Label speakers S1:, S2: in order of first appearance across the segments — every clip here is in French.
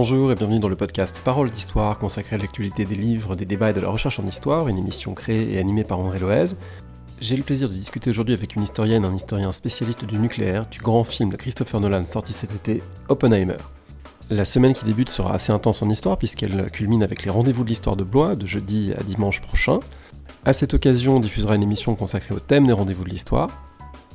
S1: Bonjour et bienvenue dans le podcast Parole d'Histoire consacré à l'actualité des livres, des débats et de la recherche en histoire, une émission créée et animée par André Loez. J'ai le plaisir de discuter aujourd'hui avec une historienne, un historien spécialiste du nucléaire, du grand film de Christopher Nolan sorti cet été, Oppenheimer. La semaine qui débute sera assez intense en histoire puisqu'elle culmine avec les rendez-vous de l'histoire de Blois de jeudi à dimanche prochain. À cette occasion, on diffusera une émission consacrée au thème des rendez-vous de l'histoire.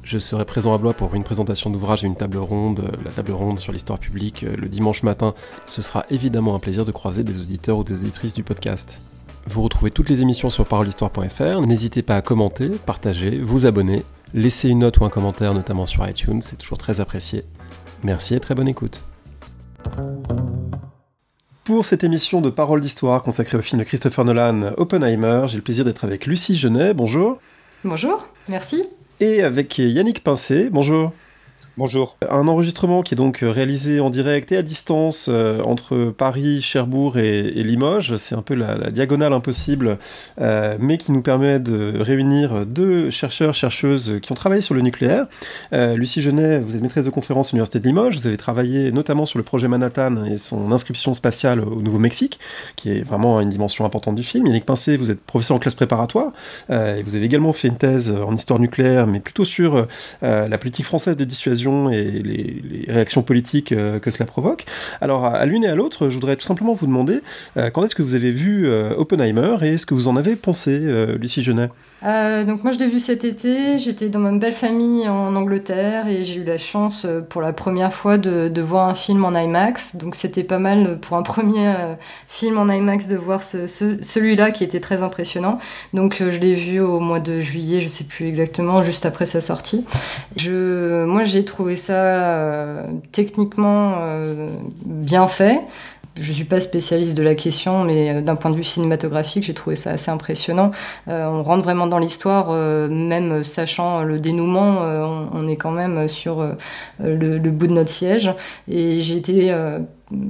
S1: Je serai présent à Blois pour une présentation d'ouvrage et une table ronde, la table ronde sur l'histoire publique le dimanche matin. Ce sera évidemment un plaisir de croiser des auditeurs ou des auditrices du podcast. Vous retrouvez toutes les émissions sur parolehistoire.fr. N'hésitez pas à commenter, partager, vous abonner, laisser une note ou un commentaire, notamment sur iTunes, c'est toujours très apprécié. Merci et très bonne écoute. Pour cette émission de Parole d'Histoire consacrée au film de Christopher Nolan, Oppenheimer, j'ai le plaisir d'être avec Lucie Genet. Bonjour.
S2: Bonjour, merci.
S1: Et avec Yannick Pincé. Bonjour.
S3: Bonjour.
S1: Un enregistrement qui est donc réalisé en direct et à distance euh, entre Paris, Cherbourg et, Limoges. C'est un peu la, diagonale impossible, euh, mais qui nous permet de réunir deux chercheurs, chercheuses qui ont travaillé sur le nucléaire. Euh, Lucie Genet, vous êtes maîtresse de conférence à l'Université de Limoges. Vous avez travaillé notamment sur le projet Manhattan et son inscription spatiale au Nouveau-Mexique, qui est vraiment une dimension importante du film. Yannick Pincé, vous êtes professeur en classe préparatoire. Euh, et vous avez également fait une thèse en histoire nucléaire, mais plutôt sur euh, la politique française de dissuasion et les, réactions politiques euh, que cela provoque. Alors, à l'une et à l'autre, je voudrais tout simplement vous demander euh, quand est-ce que vous avez vu euh, Oppenheimer et est-ce que vous en avez pensé, Lucie Genet
S2: Donc, moi, je l'ai vu cet été. J'étais dans ma belle famille en Angleterre et j'ai eu la chance pour la première fois de, voir un film en IMAX. Donc, c'était pas mal pour un premier film en IMAX de voir ce, ce, celui-là qui était très impressionnant. Donc, je l'ai vu au mois de juillet, je sais plus exactement, juste après sa sortie. Je, moi, j'ai trouvé ça euh, techniquement euh, bien fait. Je suis pas spécialiste de la question, mais d'un point de vue cinématographique, j'ai trouvé ça assez impressionnant. Euh, on rentre vraiment dans l'histoire, euh, même sachant le dénouement, euh, on, on, est quand même sur le, le, bout de notre siège. Et j'ai été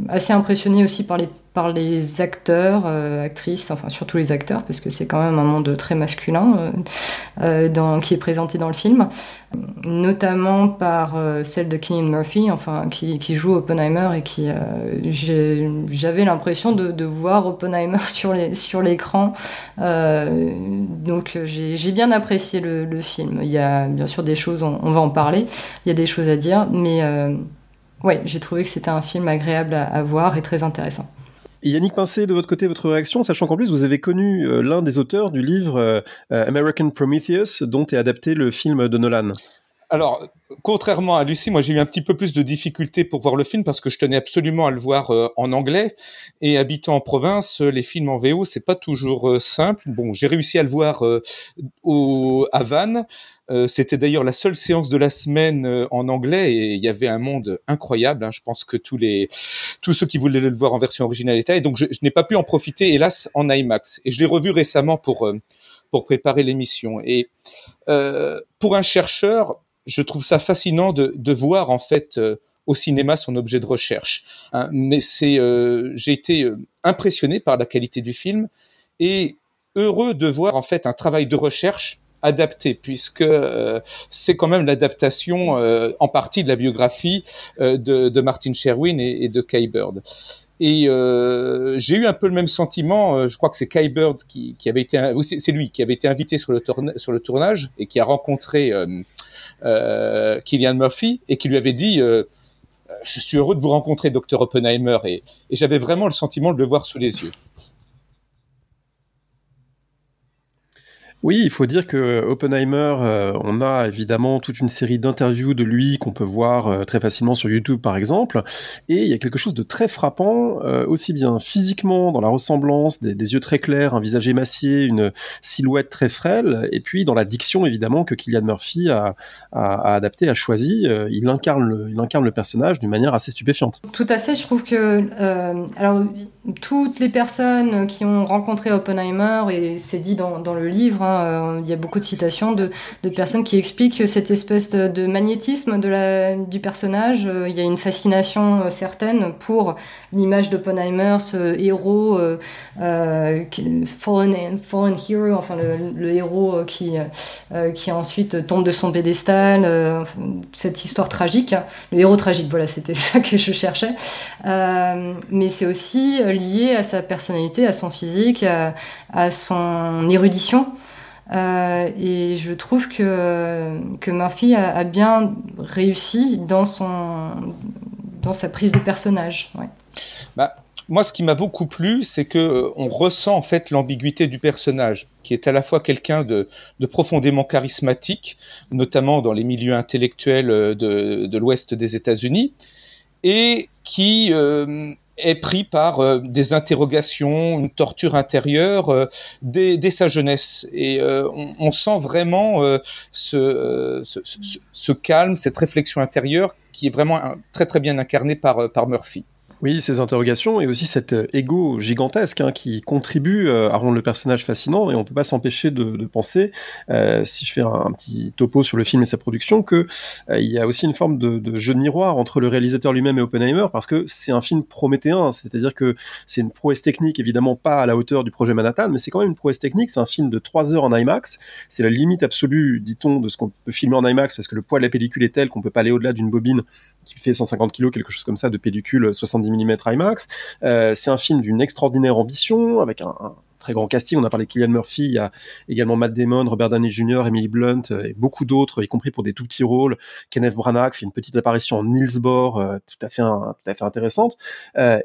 S2: assez impressionné aussi par les par les acteurs, euh, actrices, enfin surtout les acteurs, parce que c'est quand même un monde très masculin euh, euh, dans, qui est présenté dans le film, notamment par celle de Cillian Murphy, enfin qui, qui, joue Oppenheimer et qui j'avais l'impression de, voir Oppenheimer sur les sur l'écran, donc j'ai bien apprécié le, film. Il y a bien sûr des choses, on, va en parler, il y a des choses à dire, mais ouais, j'ai trouvé que c'était un film agréable à, à voir et très intéressant.
S1: Yannick Pincé, de votre côté, votre réaction, sachant qu'en plus vous avez connu euh, l'un des auteurs du livre euh, American Prometheus, dont est adapté le film de Nolan.
S3: Alors, contrairement à Lucie, moi j'ai eu un petit peu plus de difficultés pour voir le film parce que je tenais absolument à le voir euh, en anglais. Et habitant en province, les films en VO, c'est pas toujours euh, simple. Bon, j'ai réussi à le voir euh, au, à Vannes. C'était d'ailleurs la seule séance de la semaine en anglais et il y avait un monde incroyable. Hein. Je pense que tous les tous ceux qui voulaient le voir en version originale étaient. Et donc je, je n'ai pas pu en profiter, hélas, en IMAX. Et je l'ai revu récemment pour pour préparer l'émission. Et euh, pour un chercheur, je trouve ça fascinant de, de voir en fait euh, au cinéma son objet de recherche. Hein, mais c'est, euh, j'ai été impressionné par la qualité du film et heureux de voir en fait un travail de recherche adapté, puisque euh, c'est quand même l'adaptation euh, en partie de la biographie euh, de, Martin Sherwin et, de Kay Bird. Et j'ai eu un peu le même sentiment. Je crois que c'est Kai Bird qui, avait été, c'est lui qui avait été invité sur le, sur le tournage et qui a rencontré euh, Killian Murphy et qui lui avait dit Je suis heureux de vous rencontrer, Dr. Oppenheimer. Et j'avais vraiment le sentiment de le voir sous les yeux.
S1: Oui, il faut dire que Oppenheimer, euh, on a évidemment toute une série d'interviews de lui qu'on peut voir euh, très facilement sur YouTube par exemple, et il y a quelque chose de très frappant, euh, aussi bien physiquement dans la ressemblance, des, yeux très clairs, un visage émacié, une silhouette très frêle, et puis dans la diction évidemment que Killian Murphy a, adapté, a choisi, euh, il incarne le, personnage d'une manière assez stupéfiante.
S2: Tout à fait, je trouve que alors toutes les personnes qui ont rencontré Oppenheimer et c'est dit dans, dans le livre. Hein, hein, il y a beaucoup de citations de, personnes qui expliquent cette espèce de, magnétisme du personnage. il y a une fascination certaine pour l'image d'Oppenheimer, ce héros, fallen, hero, enfin le, héros qui, qui ensuite tombe de son pédestal, cette histoire tragique, le héros tragique, voilà, c'était ça que je cherchais. mais c'est aussi lié à sa personnalité, à son physique, à, son érudition. Euh, et je trouve que, que Murphy a, bien réussi dans, son, dans sa prise de personnage.
S3: Bah, moi, ce qui m'a beaucoup plu, c'est que euh, on ressent en fait l'ambiguïté du personnage, qui est à la fois quelqu'un de, de, profondément charismatique, notamment dans les milieux intellectuels euh, de, de l'Ouest des États-Unis, et qui est pris par euh, des interrogations, une torture intérieure euh, dès, dès, sa jeunesse. Et euh, on, on, sent vraiment ce, ce, ce, ce, calme, cette réflexion intérieure qui est vraiment très très bien incarnée par, par Murphy.
S1: Oui, ces interrogations et aussi cet ego gigantesque hein, qui contribue euh, à rendre le personnage fascinant et on peut pas s'empêcher de, penser, euh, si je fais un, petit topo sur le film et sa production, que euh, il y a aussi une forme de, jeu de miroir entre le réalisateur lui-même et Oppenheimer parce que c'est un film prométhéen, c'est-à-dire que c'est une prouesse technique évidemment pas à la hauteur du projet Manhattan, mais c'est quand même une prouesse technique. C'est un film de 3 heures en IMAX, c'est la limite absolue, dit-on, de ce qu'on peut filmer en IMAX parce que le poids de la pellicule est tel qu'on peut pas aller au-delà d'une bobine qui fait 150 kg, quelque chose comme ça, de pellicule 70 IMAX. Euh, c'est un film d'une extraordinaire ambition, avec un, très grand casting. On a parlé de Kylian Murphy, il y a également Matt Damon, Robert Downey Jr., Emily Blunt euh, et beaucoup d'autres, y compris pour des tout petits rôles. Kenneth Branagh fait une petite apparition en Niels Bohr, euh, tout à fait tout à fait intéressante.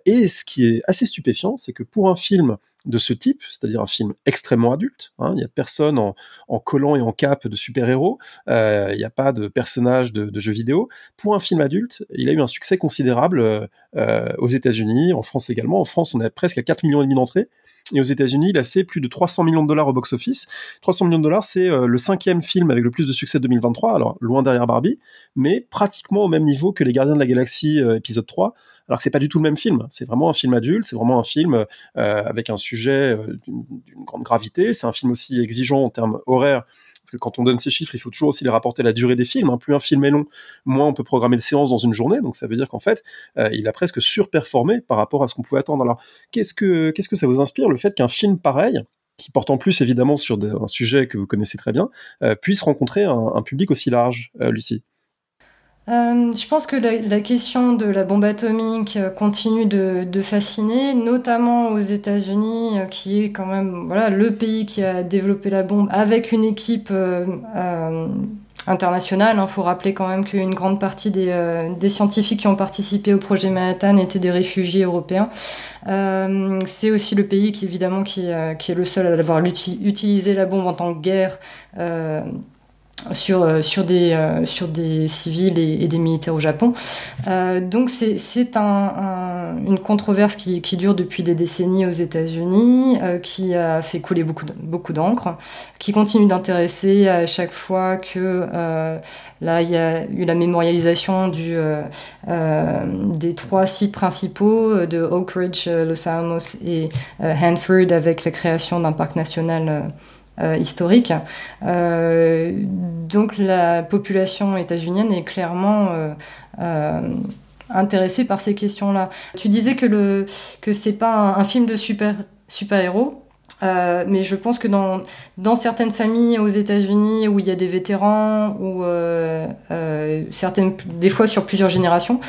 S1: Et ce qui est assez stupéfiant, c'est que pour un film de ce type, c'est-à-dire un film extrêmement adulte, hein, il n'y a personne en, en, collant et en cape de super-héros, il n'y a pas de personnage de, jeux vidéo. Pour un film adulte, il a eu un succès considérable aux États-Unis, en France également. En France, on est presque à 4 millions et demi d'entrées. Et aux États-Unis, il a fait plus de 300 millions de dollars au box-office. 300 millions de dollars, c'est euh, le cinquième film avec le plus de succès de 2023, alors loin derrière Barbie, mais pratiquement au même niveau que Les Gardiens de la Galaxie euh, épisode 3, alors que c'est pas du tout le même film. C'est vraiment un film adulte, c'est vraiment un film euh, avec un sujet d'une grande gravité. C'est un film aussi exigeant en termes horaires parce que quand on donne ces chiffres, il faut toujours aussi les rapporter à la durée des films. Hein. Plus un film est long, moins on peut programmer de séances dans une journée. Donc ça veut dire qu'en fait, euh, il a presque surperformé par rapport à ce qu'on pouvait attendre. Alors qu'est-ce que ça vous inspire le fait qu'un film pareil qui porte en plus évidemment sur un sujet que vous connaissez très bien, euh, puisse rencontrer un, public aussi large, euh, Lucie?
S2: Euh, je pense que la, question de la bombe atomique euh, continue de, fasciner, notamment aux États-Unis, euh, qui est quand même voilà le pays qui a développé la bombe avec une équipe internationale. Il hein. faut rappeler quand même qu'une grande partie des, scientifiques qui ont participé au projet Manhattan étaient des réfugiés européens. C'est aussi le pays qui évidemment qui est le seul à avoir utilisé la bombe en tant que guerre sur, euh, sur, des, euh, sur des civils et, des militaires au Japon. Euh, donc c'est un, une controverse qui, qui, dure depuis des décennies aux États-Unis, qui a fait couler beaucoup, beaucoup d'encre, qui continue d'intéresser à chaque fois que là il y a eu la mémorialisation du, des trois sites principaux de Oak Ridge, Los Alamos et Hanford avec la création d'un parc national euh, historique. Euh, donc la population états-unienne est clairement euh, intéressée par ces questions-là. Tu disais que le que c'est pas un, un, film de super super héros. Euh, mais je pense que dans, dans certaines familles aux États-Unis où il y a des vétérans ou euh, euh, certaines des fois sur plusieurs générations,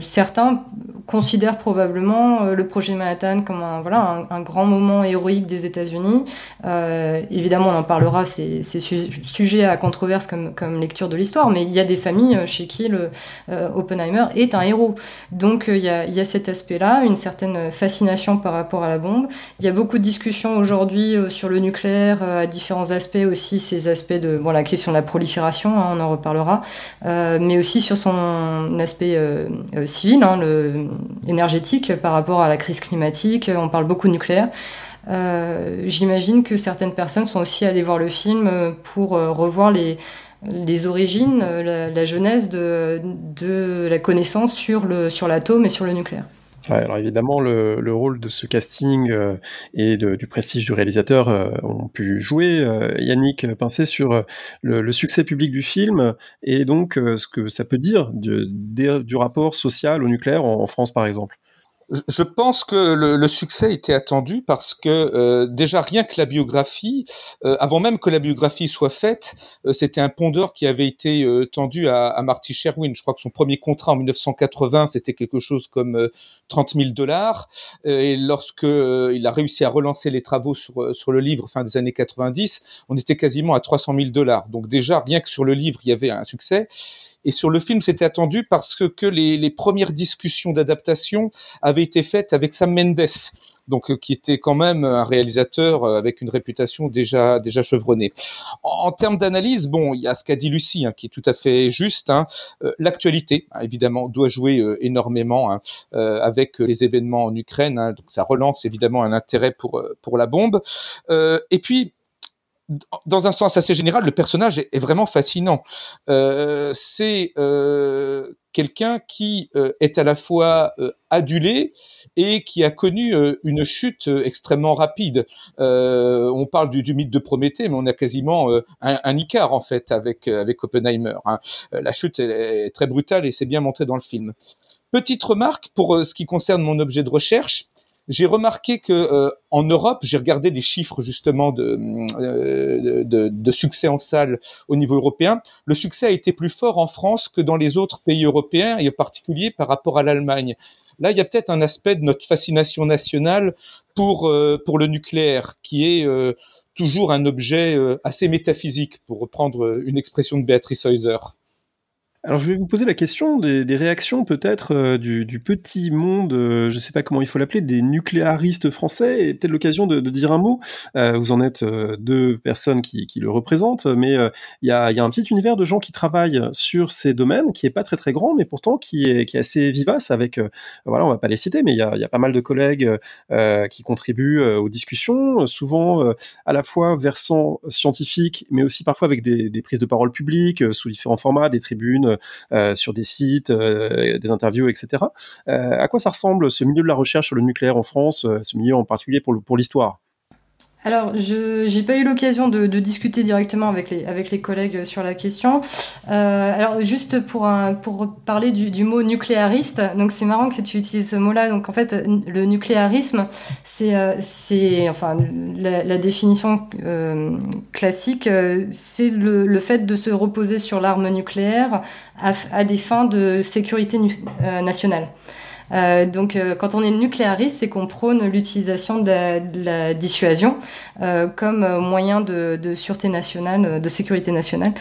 S2: certains considèrent probablement le projet Manhattan comme un voilà un, un grand moment héroïque des États-Unis. évidemment, on en parlera, c'est sujet à controverse comme comme lecture de l'histoire, mais il y a des familles chez qui le Oppenheimer est un héros. Donc il y a il y a cet aspect-là, une certaine fascination par rapport à la bombe. Il y a beaucoup de discussions aujourd'hui euh, sur le nucléaire euh, à différents aspects aussi, ces aspects de bon, la question de la prolifération, hein, on en reparlera, euh, mais aussi sur son aspect civil, hein, énergétique par rapport à la crise climatique. On parle beaucoup de nucléaire. J'imagine que certaines personnes sont aussi allées voir le film pour revoir les, origines, la, genèse de, de, la connaissance sur l'atome sur et sur le nucléaire.
S1: Alors évidemment, le, rôle de ce casting euh, et du prestige du réalisateur euh, ont pu jouer, euh, Yannick Pincé, sur le, succès public du film et donc ce que ça peut dire du, rapport social au nucléaire en France, par exemple.
S3: Je pense que le, succès était attendu parce que euh, déjà rien que la biographie, euh, avant même que la biographie soit faite, euh, c'était un pondeur qui avait été tendu à, à, Marty Sherwin. Je crois que son premier contrat en 1980 c'était quelque chose comme 30 000 dollars. et lorsque il a réussi à relancer les travaux sur sur le livre fin des années 90, on était quasiment à 300 000 dollars. Donc déjà rien que sur le livre il y avait un succès. Et sur le film, c'était attendu parce que, les, premières discussions d'adaptation avaient été faites avec Sam Mendes, donc euh, qui était quand même un réalisateur euh, avec une réputation déjà déjà chevronnée. En, termes d'analyse, bon, il y a ce qu'a dit Lucie, hein, qui est tout à fait juste. Hein. Euh, l'actualité, hein, évidemment, doit jouer énormément avec les événements en Ukraine. Donc ça relance évidemment un intérêt pour pour la bombe. et puis dans un sens assez général, le personnage est, vraiment fascinant. Euh, c'est euh, quelqu'un qui euh, est à la fois euh, adulé et qui a connu euh, une chute extrêmement rapide. on parle du, mythe de Prométhée, mais on a quasiment un, un, Icare en fait avec avec Oppenheimer. Hein. La chute est, très brutale et c'est bien montré dans le film. Petite remarque pour ce qui concerne mon objet de recherche j'ai remarqué que euh, en Europe, j'ai regardé les chiffres justement euh, de, de, succès en salle au niveau européen. Le succès a été plus fort en France que dans les autres pays européens et en particulier par rapport à l'Allemagne. Là, il y a peut-être un aspect de notre fascination nationale pour euh, pour le nucléaire qui est toujours un objet assez métaphysique, pour reprendre une expression de Béatrice Heuser.
S1: Alors je vais vous poser la question des, réactions peut-être euh, du, petit monde, euh, je ne sais pas comment il faut l'appeler, des nucléaristes français, et peut-être l'occasion de, dire un mot. Euh, vous en êtes deux personnes qui, le représentent, mais il y a, un petit univers de gens qui travaillent sur ces domaines, qui est pas très très grand, mais pourtant qui est, assez vivace avec, voilà, on va pas les citer, mais il y a, pas mal de collègues qui contribuent aux discussions, souvent à la fois versant scientifique, mais aussi parfois avec des, prises de parole publiques sous différents formats, des tribunes sur des sites, euh, des interviews, etc. Euh, à quoi ça ressemble ce milieu de la recherche sur le nucléaire en France, ce milieu en particulier pour l'histoire?
S2: Alors, je n'ai pas eu l'occasion de, discuter directement avec les, avec les collègues sur la question. Euh, alors, juste pour, un, pour parler du, mot nucléariste, donc c'est marrant que tu utilises ce mot-là. Donc, en fait, le nucléarisme, c'est euh, enfin la, définition euh, classique, c'est le, fait de se reposer sur l'arme nucléaire à, à, des fins de sécurité nationale. Euh, donc, euh, quand on est nucléariste, c'est qu'on prône l'utilisation de, la dissuasion euh, comme moyen de, de, sûreté nationale, de sécurité nationale.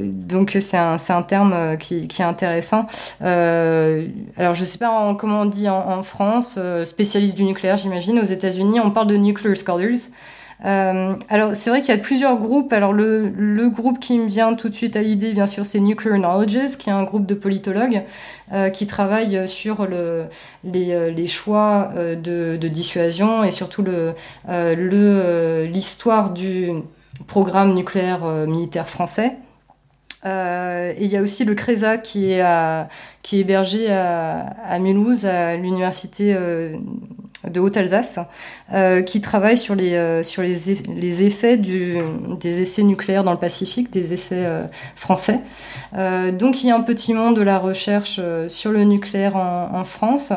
S2: donc, c'est un, un, terme qui, qui, est intéressant. alors, je sais pas comment on dit en, en France, spécialiste du nucléaire, j'imagine. Aux États-Unis, on parle de nuclear scholars. Euh, alors, c'est vrai qu'il y a plusieurs groupes. Alors, le, le, groupe qui me vient tout de suite à l'idée, bien sûr, c'est Nuclear Knowledges, qui est un groupe de politologues euh, qui travaillent sur le, les, euh, les, choix euh, de, de, dissuasion et surtout l'histoire le, du programme nucléaire militaire français. Euh, et il y a aussi le CRESA qui est, à, qui est hébergé à, à Mulhouse, à l'université euh, de Haute-Alsace, euh, qui travaille sur les, euh, effets des essais nucléaires dans le Pacifique, des essais euh, français. donc il y a un petit monde de la recherche sur le nucléaire en, en France.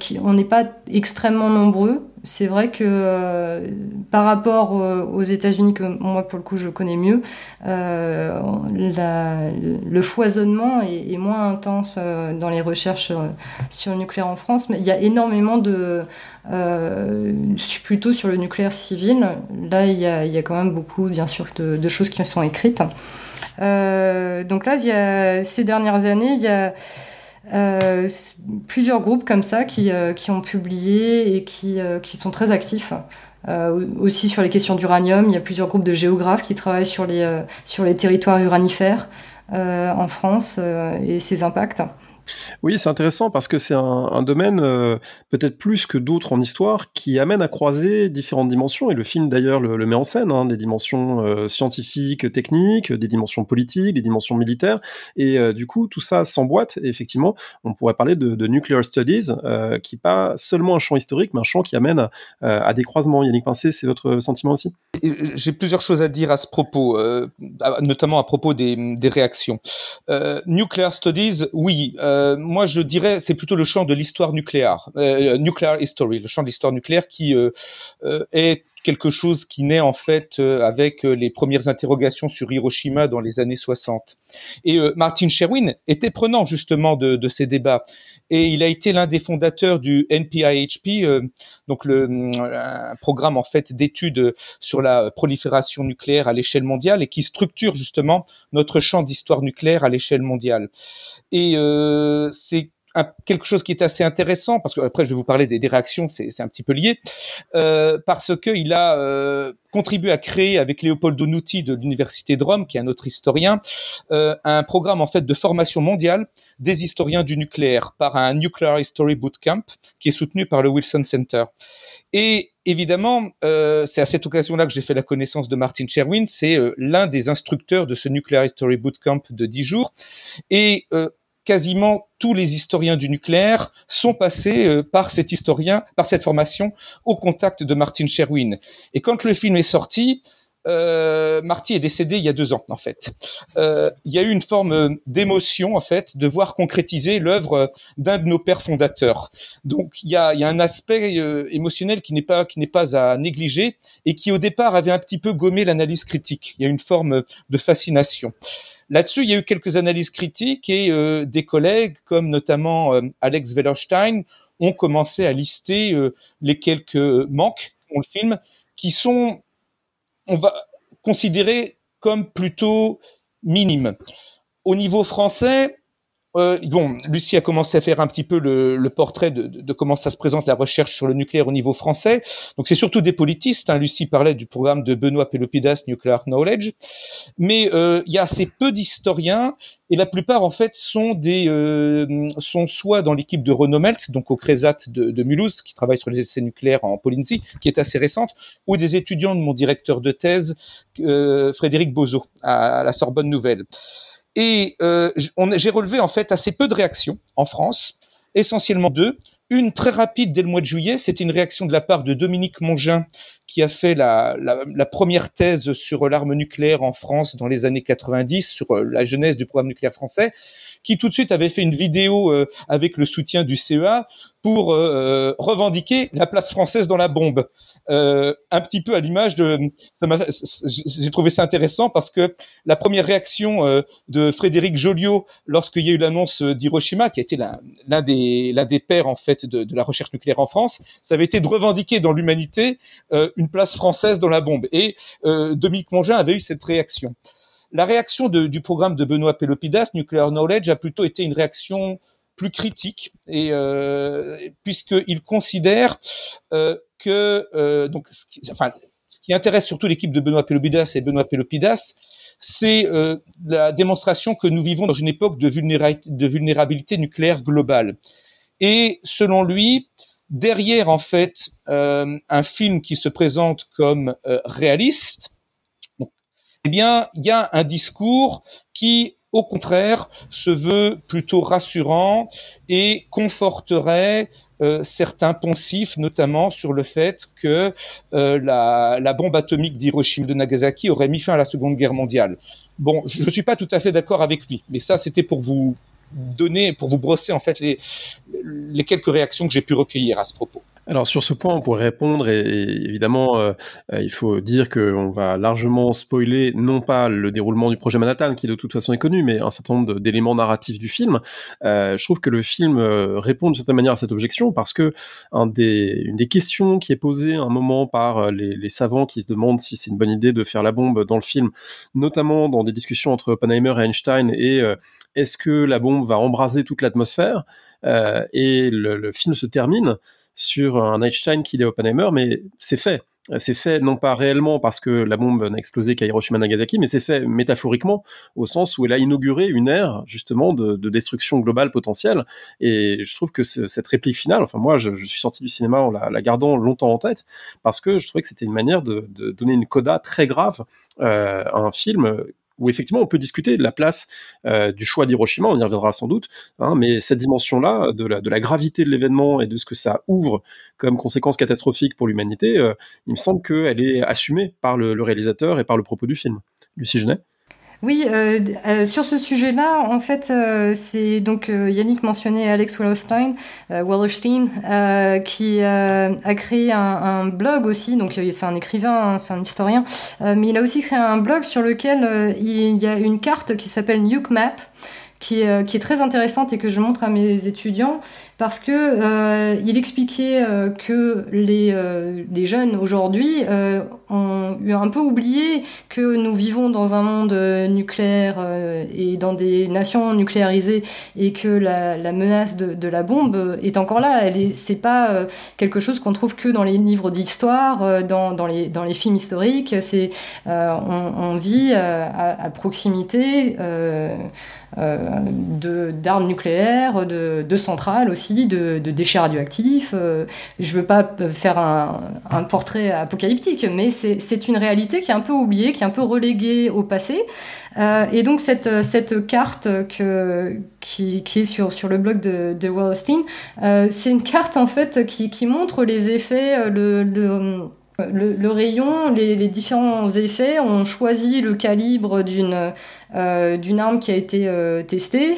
S2: Qui, on n'est pas extrêmement nombreux c'est vrai que euh, par rapport aux États-Unis, que moi pour le coup je connais mieux, euh, le foisonnement est, moins intense euh, dans les recherches sur le nucléaire en France, mais il y a énormément de. plutôt sur le nucléaire civil, là il y a, quand même beaucoup, bien sûr, de, choses qui sont écrites. donc là, il y a, ces dernières années, il y a. Euh, plusieurs groupes comme ça qui, euh, qui ont publié et qui, euh, qui sont très actifs. aussi sur les questions d'uranium, il y a plusieurs groupes de géographes qui travaillent sur les, sur les territoires uranifères en France et ses impacts.
S1: Oui, c'est intéressant parce que c'est un, domaine euh, peut-être plus que d'autres en histoire qui amène à croiser différentes dimensions et le film d'ailleurs le, met en scène, hein, des dimensions euh, scientifiques, techniques, des dimensions politiques, des dimensions militaires et euh, du coup tout ça s'emboîte et effectivement on pourrait parler de, nuclear studies qui n'est pas seulement un champ historique mais un champ qui amène à des croisements. Yannick Pincé, c'est votre sentiment aussi?
S3: J'ai plusieurs choses à dire à ce propos, notamment à propos des, réactions. nuclear studies, oui. Moi, je dirais, c'est plutôt le champ de l'histoire nucléaire, euh, nuclear history, le champ de l'histoire nucléaire qui euh, est quelque chose qui naît en fait avec les premières interrogations sur Hiroshima dans les années 60. Et Martin Sherwin était prenant justement de, ces débats et il a été l'un des fondateurs du NPIHP, donc le un programme en fait d'études sur la prolifération nucléaire à l'échelle mondiale et qui structure justement notre champ d'histoire nucléaire à l'échelle mondiale. Et euh, c'est quelque chose qui est assez intéressant parce que après je vais vous parler des, réactions, c'est un petit peu lié, euh, parce qu'il a euh, contribué à créer avec Léopold Nutti de l'université de Rome, qui est un autre historien, euh, un programme en fait de formation mondiale des historiens du nucléaire par un Nuclear History Bootcamp qui est soutenu par le Wilson Center. Et évidemment, euh, c'est à cette occasion-là que j'ai fait la connaissance de Martin Sherwin. C'est l'un des instructeurs de ce Nuclear History Bootcamp de 10 jours. Et quasiment tous les historiens du nucléaire sont passés euh, par cet historien, par cette formation, au contact de Martin Sherwin. Et quand le film est sorti, euh, Marty est décédé il y a deux ans en fait. Euh, il y a eu une forme d'émotion en fait de voir concrétiser l'œuvre d'un de nos pères fondateurs. Donc il y a, il y a un aspect euh, émotionnel qui n'est pas qui n'est pas à négliger et qui au départ avait un petit peu gommé l'analyse critique. Il y a une forme de fascination. Là-dessus, il y a eu quelques analyses critiques et euh, des collègues, comme notamment euh, Alex Wellerstein, ont commencé à lister euh, les quelques manques dans le film, qui sont, on va considérer comme plutôt minimes. Au niveau français, euh, bon, Lucie a commencé à faire un petit peu le, le portrait de, de, comment ça se présente la recherche sur le nucléaire au niveau français. Donc c'est surtout des politistes. Hein. Lucie parlait du programme de Benoît Pelopidas, Nuclear Knowledge, mais euh, il y a assez peu d'historiens et la plupart en fait sont des euh, sont soit dans l'équipe de Renaud Meltz, donc au Crésat de, de, Mulhouse, qui travaille sur les essais nucléaires en Polynésie, qui est assez récente, ou des étudiants de mon directeur de thèse, euh, Frédéric Bozo, à, à la Sorbonne Nouvelle. Et euh, j'ai relevé en fait assez peu de réactions en France, essentiellement deux. Une très rapide dès le mois de juillet, c'était une réaction de la part de Dominique Mongin, qui a fait la, la, première thèse sur l'arme nucléaire en France dans les années 90, sur euh, la genèse du programme nucléaire français, qui tout de suite avait fait une vidéo euh, avec le soutien du CEA pour euh, revendiquer la place française dans la bombe. Euh, un petit peu à l'image de, j'ai trouvé ça intéressant parce que la première réaction euh, de Frédéric Joliot lorsqu'il y a eu l'annonce d'Hiroshima, qui a été l'un des des pères en fait de, de, la recherche nucléaire en France, ça avait été de revendiquer dans l'humanité euh, une place française dans la bombe. Et Dominique Mongin avait eu cette réaction. La réaction du programme de Benoît Pelopidas, Nuclear Knowledge, a plutôt été une réaction plus critique euh, puisqu'il considère euh, que euh, donc ce qui, enfin ce qui intéresse surtout l'équipe de Benoît Pelopidas et Benoît Pelopidas c'est la démonstration que nous vivons dans une époque de, de vulnérabilité nucléaire globale. Et selon lui derrière en fait un film qui se présente comme réaliste eh bien il y a un discours qui au contraire, se veut plutôt rassurant et conforterait euh, certains poncifs, notamment sur le fait que euh, la, bombe atomique d'Hiroshima de Nagasaki aurait mis fin à la Seconde Guerre mondiale. Bon, je ne suis pas tout à fait d'accord avec lui, mais ça, c'était pour vous donner, pour vous brosser en fait les quelques réactions que j'ai pu recueillir à ce propos.
S1: Alors sur ce point, on pourrait répondre et, évidemment, euh, euh, il faut dire qu'on va largement spoiler non pas le déroulement du projet Manhattan, qui de toute façon est connu, mais un certain nombre d'éléments narratifs du film. Euh, je trouve que le film répond de certaine manière à cette objection parce que des, une des questions qui est posée à un moment par les, savants qui se demandent si c'est une bonne idée de faire la bombe dans le film, notamment dans des discussions entre Oppenheimer et Einstein, et est-ce que la bombe va embraser toute l'atmosphère? Et le film se termine sur un Einstein qui est Oppenheimer, mais c'est fait. c'est fait non pas réellement parce que la bombe n'a explosé qu'à Hiroshima Nagasaki, mais c'est fait métaphoriquement au sens où elle a inauguré une ère justement de, destruction globale potentielle. Et je trouve que cette réplique finale, enfin moi, je, suis sorti du cinéma en la, gardant longtemps en tête parce que je trouvais que c'était une manière de, donner une coda très grave euh, à un film où effectivement on peut discuter de la place euh, du choix d'Hiroshima, on y reviendra sans doute, hein, mais cette dimension-là de la, gravité de l'événement et de ce que ça ouvre comme conséquence catastrophique pour l'humanité, euh, il me semble qu'elle est assumée par le, le, réalisateur et par le propos du film. Lucie Genet?
S2: Oui, euh, euh, sur ce sujet-là, en fait, euh, c'est donc Yannick mentionnait Alex Wallerstein, Wallerstein qui a créé un, blog aussi. Donc c'est un écrivain, hein, c'est un historien, mais il a aussi créé un blog sur lequel il y a une carte qui s'appelle Nuke Map. Qui qui est, très intéressante et que je montre à mes étudiants parce que euh, il expliquait euh, que les, euh, les jeunes aujourd'hui ont un peu oublié que nous vivons dans un monde nucléaire et dans des nations nucléarisées et que la, la menace de, de, la bombe est encore là. Elle est, c'est pas quelque chose qu'on trouve que dans les livres d'histoire, dans, dans, les, dans les films historiques. C'est on, vit à, proximité. de d'armes nucléaires, de centrales aussi de, déchets radioactifs. Euh, je ne veux pas faire un, portrait apocalyptique, mais c'est une réalité qui est un peu oubliée, qui est un peu reléguée au passé. Euh, et donc cette, cette carte qui, est sur, le blog de, de Wallerstein, euh, c'est une carte en fait qui, montre les effets, le, rayon, les, différents effets, ont choisi le calibre d'une arme qui a été testée,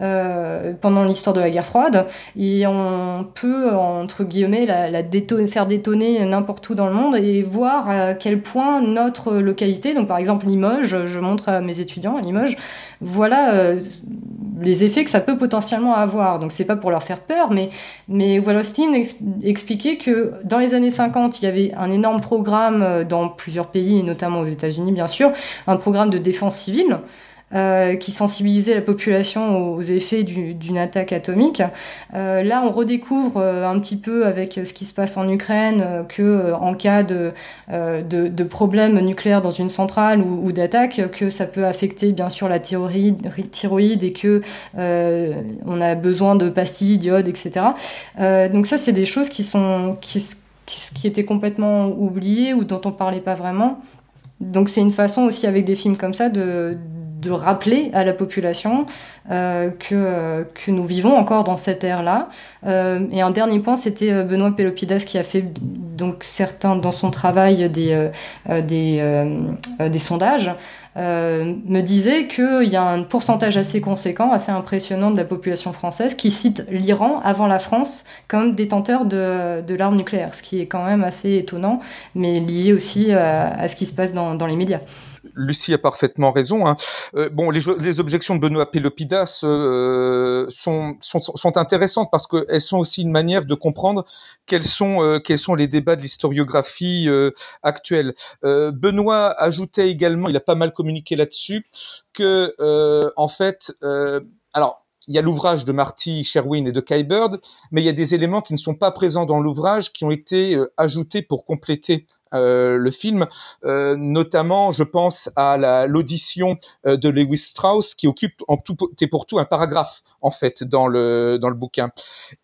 S2: euh, pendant l'histoire de la guerre froide. Et on peut, entre guillemets, la, faire détonner n'importe où dans le monde et voir à quel point notre localité, donc par exemple Limoges, je montre à mes étudiants à Limoges, voilà euh, les effets que ça peut potentiellement avoir. Donc c'est pas pour leur faire peur, mais, mais expliquait que dans les années 50, il y avait un énorme programme euh, dans plusieurs pays, notamment aux États-Unis bien sûr, un programme de défense civile. Euh, qui sensibilisait la population aux effets d'une attaque atomique. Euh, là, on redécouvre euh, un petit peu avec ce qui se passe en Ukraine que en cas de, de, de problème nucléaire dans une centrale ou, d'attaque, que ça peut affecter bien sûr la thyroïde, thyroïde et que on a besoin de pastilles, d'iode, etc. donc ça, c'est des choses qui sont qui, qui, étaient complètement oubliées ou dont on parlait pas vraiment. Donc c'est une façon aussi avec des films comme ça de, de rappeler à la population euh, que, euh, que nous vivons encore dans cette ère-là. Euh, et un dernier point, c'était euh, Benoît Pelopidas qui a fait donc certains dans son travail des, euh, des, des sondages. me disait qu'il y a un pourcentage assez conséquent, assez impressionnant de la population française qui cite l'Iran avant la France comme détenteur de, de l'arme nucléaire, ce qui est quand même assez étonnant, mais lié aussi à, à ce qui se passe dans, dans les médias.
S3: Lucie a parfaitement raison. Hein. Euh, bon, les, objections de Benoît Pélopidas euh, sont, intéressantes parce qu'elles sont aussi une manière de comprendre quels sont, euh, quels sont les débats de l'historiographie actuelle. Benoît ajoutait également, il a pas mal communiqué là-dessus, que en fait, alors il y a l'ouvrage de Marty Sherwin et de Kai Bird, mais il y a des éléments qui ne sont pas présents dans l'ouvrage qui ont été ajoutés pour compléter euh, le film, euh, notamment, je pense à l'audition euh, de Lewis Strauss qui occupe en tout et pour tout un paragraphe en fait dans le dans le bouquin.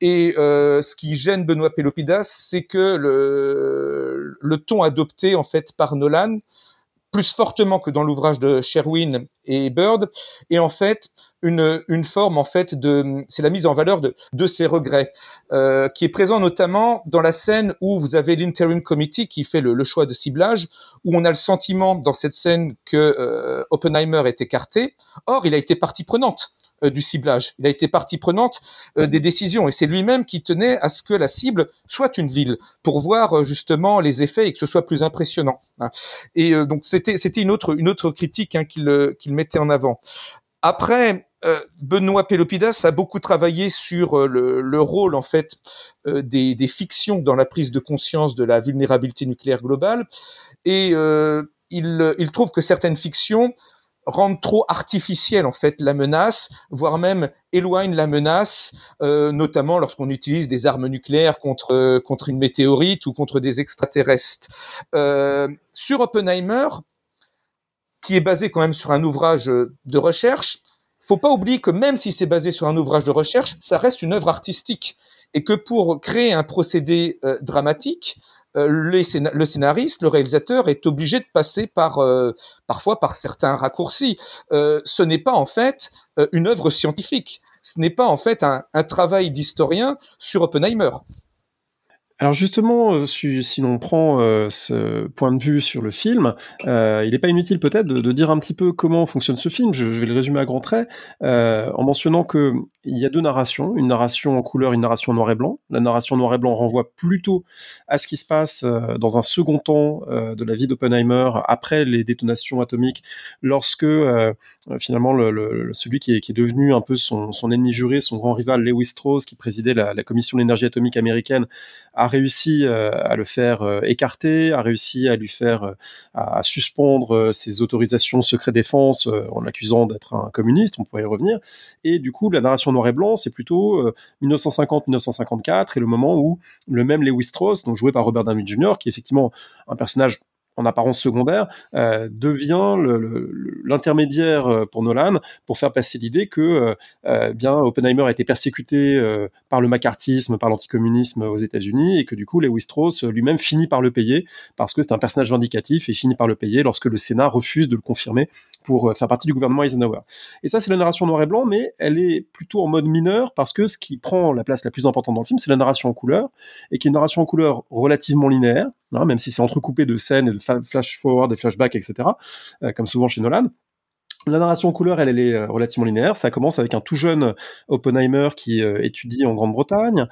S3: Et ce qui gêne Benoît Pelopidas, c'est que le le ton adopté en fait par Nolan plus fortement que dans l'ouvrage de Sherwin et Bird, et en fait une, une forme en fait de c'est la mise en valeur de, de ses regrets, euh, qui est présent notamment dans la scène où vous avez l'interim committee qui fait le, le, choix de ciblage, où on a le sentiment dans cette scène que euh, Oppenheimer est écarté. Or, il a été partie prenante. Euh, du ciblage. Il a été partie prenante euh, des décisions et c'est lui-même qui tenait à ce que la cible soit une ville pour voir euh, justement les effets et que ce soit plus impressionnant. Hein. Et donc c'était c'était une autre une autre critique hein, qu'il qu'il mettait en avant. Après, Benoît Pelopidas a beaucoup travaillé sur le, le rôle en fait des, des, fictions dans la prise de conscience de la vulnérabilité nucléaire globale et il, trouve que certaines fictions rendent trop artificielle en fait la menace, voire même éloignent la menace, euh, notamment lorsqu'on utilise des armes nucléaires contre euh, une météorite ou contre des extraterrestres. Euh, sur Oppenheimer, qui est basé quand même sur un ouvrage de recherche, faut pas oublier que même si c'est basé sur un ouvrage de recherche, ça reste une œuvre artistique et que pour créer un procédé euh, dramatique, euh, le scénariste, le réalisateur est obligé de passer par euh, parfois par certains raccourcis. ce n'est pas en fait une œuvre scientifique. Ce n'est pas en fait un travail d'historien sur Oppenheimer.
S1: Alors justement, euh, si, l'on prend euh, ce point de vue sur le film, euh, il n'est pas inutile peut-être de, dire un petit peu comment fonctionne ce film. Je, vais le résumer à grands traits en mentionnant que il y a deux narrations, une narration en couleur, une narration noir et blanc. La narration noir et blanc renvoie plutôt à ce qui se passe dans un second temps de la vie d'Oppenheimer après les détonations atomiques, lorsque finalement le, celui qui est, devenu un peu son, son, ennemi juré, son grand rival Lewis Strauss, qui présidait la, la commission de l'énergie atomique américaine, a a réussi euh, à le faire euh, écarter, a réussi à lui faire euh, suspendre ses autorisations secret défense en l'accusant d'être un communiste, on pourrait y revenir. Et du coup, la narration noir et blanc, c'est plutôt 1950-1954 et le moment où le même Lewis Strauss, joué par Robert Downey Jr., qui est effectivement un personnage en apparence secondaire, euh, devient l'intermédiaire euh, pour Nolan pour faire passer l'idée que euh, bien Oppenheimer a été persécuté par le macartisme, par l'anticommunisme aux États-Unis et que du coup Lewis Strauss lui-même finit par le payer parce que c'est un personnage vindicatif et finit par le payer lorsque le Sénat refuse de le confirmer pour faire partie du gouvernement Eisenhower. Et ça c'est la narration noir et blanc, mais elle est plutôt en mode mineur parce que ce qui prend la place la plus importante dans le film, c'est la narration en couleur et qui est une narration en couleur relativement linéaire, hein, même si c'est entrecoupé de scènes et de flash forward, des flashbacks, etc. Euh, comme souvent chez Nolan. La narration en couleur, elle, elle est euh, relativement linéaire. Ça commence avec un tout jeune Oppenheimer qui euh, étudie en Grande-Bretagne,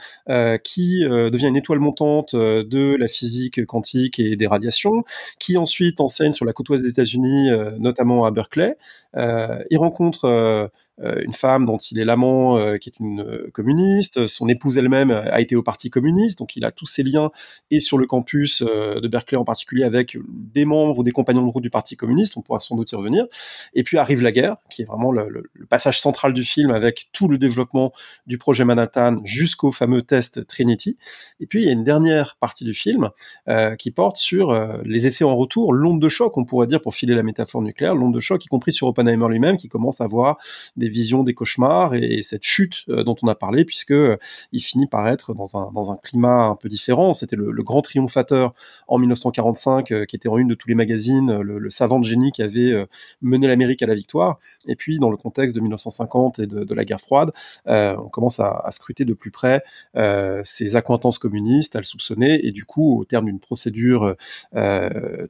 S1: qui devient une étoile montante de la physique quantique et des radiations, qui ensuite enseigne sur la côte ouest des États-Unis, notamment à Berkeley. il rencontre une femme dont il est l'amant, euh, qui est une euh, communiste. Son épouse elle-même a été au Parti communiste, donc il a tous ses liens, et sur le campus de Berkeley en particulier, avec des membres ou des compagnons de route du Parti communiste, on pourra sans doute y revenir. Et puis arrive la guerre, qui est vraiment le, passage central du film, avec tout le développement du projet Manhattan jusqu'au fameux test Trinity. Et puis il y a une dernière partie du film euh, qui porte sur euh, les effets en retour, l'onde de choc, on pourrait dire, pour filer la métaphore nucléaire, l'onde de choc, y compris sur Oppenheimer lui-même, qui commence à voir des des visions, des cauchemars et, cette chute euh, dont on a parlé, puisque euh, il finit par être dans un, dans un climat un peu différent. C'était le, grand triomphateur en 1945, euh, qui était en une de tous les magazines, le, savant de génie qui avait mené l'Amérique à la victoire. Et puis, dans le contexte de 1950 et de, la guerre froide, on commence à, scruter de plus près ses accointances communistes, à le soupçonner, et du coup, au terme d'une procédure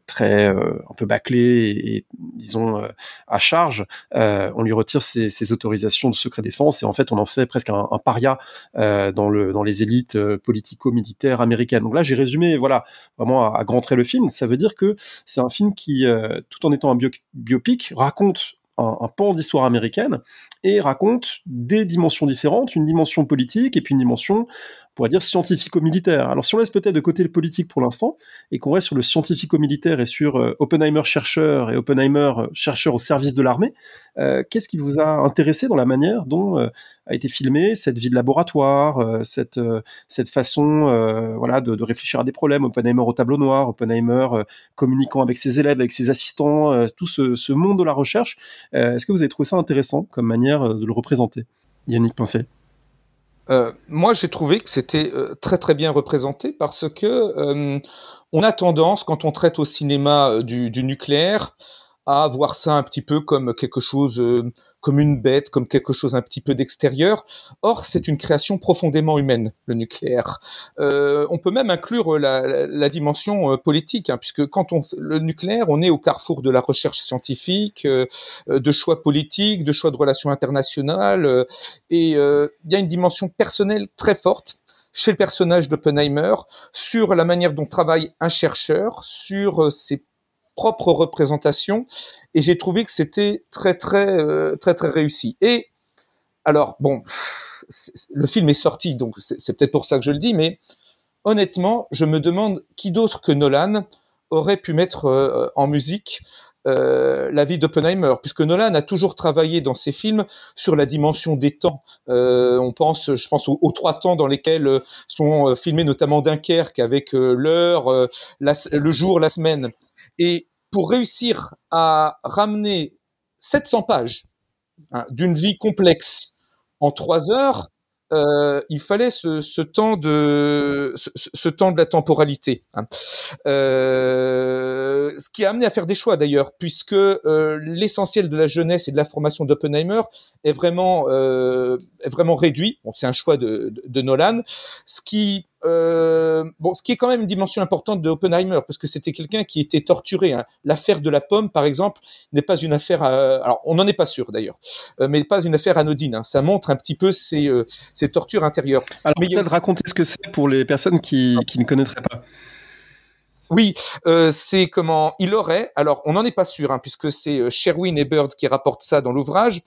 S1: très un peu bâclée et, disons à charge, on lui retire ses, ses autorisations de secret défense et en fait on en fait presque un, paria euh, dans, le, dans les élites euh, politico-militaires américaines. Donc là j'ai résumé voilà vraiment à, grand trait le film. Ça veut dire que c'est un film qui, euh, tout en étant un biopic, raconte un, un, pan d'histoire américaine et raconte des dimensions différentes, une dimension politique et puis une dimension pourrait dire scientifico-militaire. Alors si on laisse peut-être de côté le politique pour l'instant, et qu'on reste sur le scientifico-militaire et sur euh, Oppenheimer chercheur et Oppenheimer euh, chercheur au service de l'armée, euh, qu'est-ce qui vous a intéressé dans la manière dont a été filmée cette vie de laboratoire, cette, cette façon voilà, de, de, réfléchir à des problèmes, Oppenheimer au tableau noir, Oppenheimer communiquant avec ses élèves, avec ses assistants, tout ce, ce, monde de la recherche. Est-ce que vous avez trouvé ça intéressant comme manière de le représenter? Yannick Pincet
S3: euh, moi, j'ai trouvé que c'était euh, très très bien représenté parce que euh, on a tendance, quand on traite au cinéma du, du, nucléaire, à voir ça un petit peu comme quelque chose comme une bête, comme quelque chose un petit peu d'extérieur. Or, c'est une création profondément humaine, le nucléaire. Euh, on peut même inclure la, la, dimension euh, politique, hein, puisque quand on le nucléaire, on est au carrefour de la recherche scientifique, euh, de choix politiques, de choix de relations internationales, euh, et il y a une dimension personnelle très forte chez le personnage d'Oppenheimer sur la manière dont travaille un chercheur, sur ses propre représentation et j'ai trouvé que c'était très très euh, très très réussi. Et alors bon, le film est sorti donc c'est peut-être pour ça que je le dis, mais honnêtement, je me demande qui d'autre que Nolan aurait pu mettre euh, en musique euh, la vie d'Oppenheimer, puisque Nolan a toujours travaillé dans ses films sur la dimension des temps. Euh, on pense, je pense aux, trois temps dans lesquels sont filmés notamment Dunkerque avec l'heure, le jour, la semaine. Et pour réussir à ramener 700 pages hein, d'une vie complexe en trois heures, euh, il fallait ce, temps de la temporalité. Hein. Euh, ce qui a amené à faire des choix d'ailleurs, puisque euh, l'essentiel de la jeunesse et de la formation d'Oppenheimer est vraiment réduit. C'est un choix de, de Nolan, ce qui euh, bon, ce qui est quand même une dimension importante de Oppenheimer, parce que c'était quelqu'un qui était torturé. Hein. L'affaire de la pomme, par exemple, n'est pas une affaire. alors, on n'en est pas sûr d'ailleurs, euh, mais pas une affaire anodine. Hein. Ça montre un petit peu ses, euh, ses tortures intérieures.
S1: Alors, peut-être raconter ce que c'est pour les personnes qui, qui ne connaîtraient pas.
S3: Oui, euh, c'est comment il aurait. Alors, on n'en est pas sûr, hein, puisque c'est euh, Sherwin et Bird qui rapportent ça dans l'ouvrage.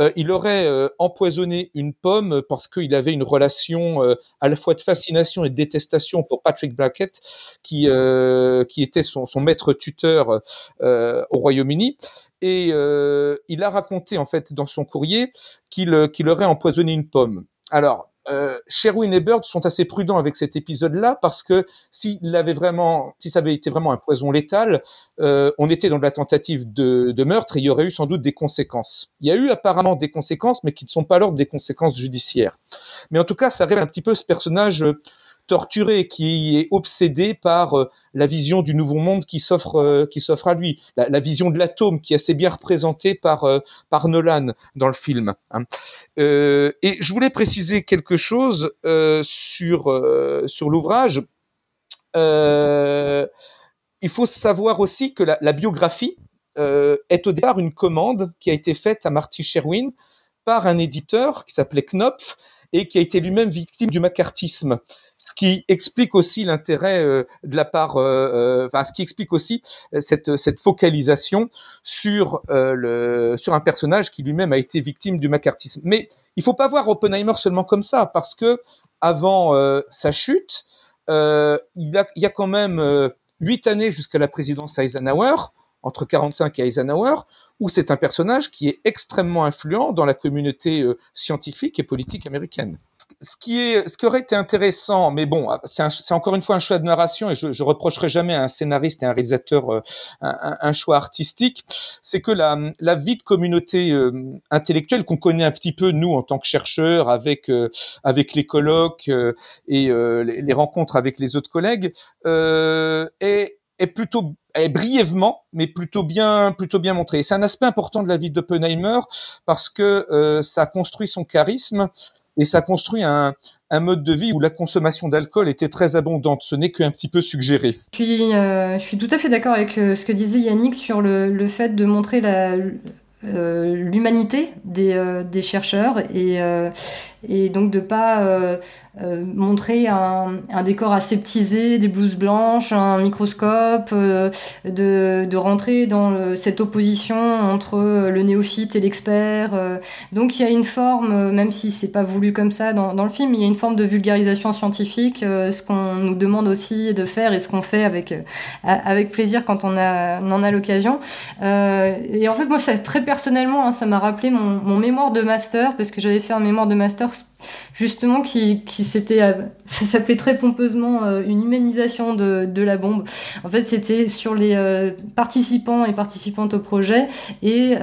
S3: Euh, il aurait empoisonné une pomme parce qu'il avait une relation à la fois de fascination et de détestation pour Patrick Blackett, qui était son, maître tuteur au Royaume-Uni. Et il a raconté en fait dans son courrier qu'il qu'il aurait empoisonné une pomme. Alors, euh, Sherwin et Bird sont assez prudents avec cet épisode-là parce que s'il avait vraiment, si ça avait été vraiment un poison létal, euh, on était dans la tentative de, de, meurtre et il y aurait eu sans doute des conséquences. Il y a eu apparemment des conséquences, mais qui ne sont pas l'ordre des conséquences judiciaires. Mais en tout cas, ça révèle un petit peu ce personnage torturé, qui est obsédé par euh, la vision du nouveau monde qui s'offre euh, qui s'offre à lui, la, vision de l'atome qui est assez bien représentée par euh, par Nolan dans le film. Hein. et je voulais préciser quelque chose sur sur l'ouvrage. il faut savoir aussi que la, la biographie est au départ une commande qui a été faite à Marty Sherwin par un éditeur qui s'appelait Knopf et qui a été lui-même victime du macartisme qui explique aussi l'intérêt euh, de la part, euh, euh, enfin, ce qui explique aussi cette, focalisation sur le sur un personnage qui lui-même a été victime du macartisme. Mais il faut pas voir Oppenheimer seulement comme ça, parce que avant sa chute, il, y a, il y a quand même huit années jusqu'à la présidence Eisenhower, entre 45 et Eisenhower, où c'est un personnage qui est extrêmement influent dans la communauté scientifique et politique américaine ce qui est, ce qui aurait été intéressant, mais bon, c'est encore une fois un choix de narration et je, je reprocherai jamais à un scénariste et un réalisateur euh, un, un, choix artistique, c'est que la, la vie de communauté euh, intellectuelle qu'on connaît un petit peu nous en tant que chercheurs avec euh, avec les colloques et les, les, rencontres avec les autres collègues est est plutôt est brièvement, mais plutôt bien, plutôt bien montré. C'est un aspect important de la vie d'Oppenheimer parce que euh, ça construit son charisme et ça construit un, mode de vie où la consommation d'alcool était très abondante. Ce n'est qu'un petit peu suggéré.
S2: Je suis, euh, tout à fait d'accord avec euh, ce que disait Yannick sur le, fait de montrer euh, l'humanité des, chercheurs et donc de pas euh, montrer un, un, décor aseptisé, des blouses blanches, un microscope, euh, de, de, rentrer dans cette opposition entre le néophyte et l'expert. Euh. donc il y a une forme, même si c'est pas voulu comme ça dans, dans, le film, il y a une forme de vulgarisation scientifique, ce qu'on nous demande aussi de faire et ce qu'on fait avec, avec plaisir quand on, a, on en a l'occasion. et en fait, moi, très personnellement, hein, ça m'a rappelé mon, mon mémoire de master, parce que j'avais fait un mémoire de master justement qui, c'était euh, ça s'appelait très pompeusement euh, une humanisation de, la bombe. En fait c'était sur les euh, participants et participantes au projet et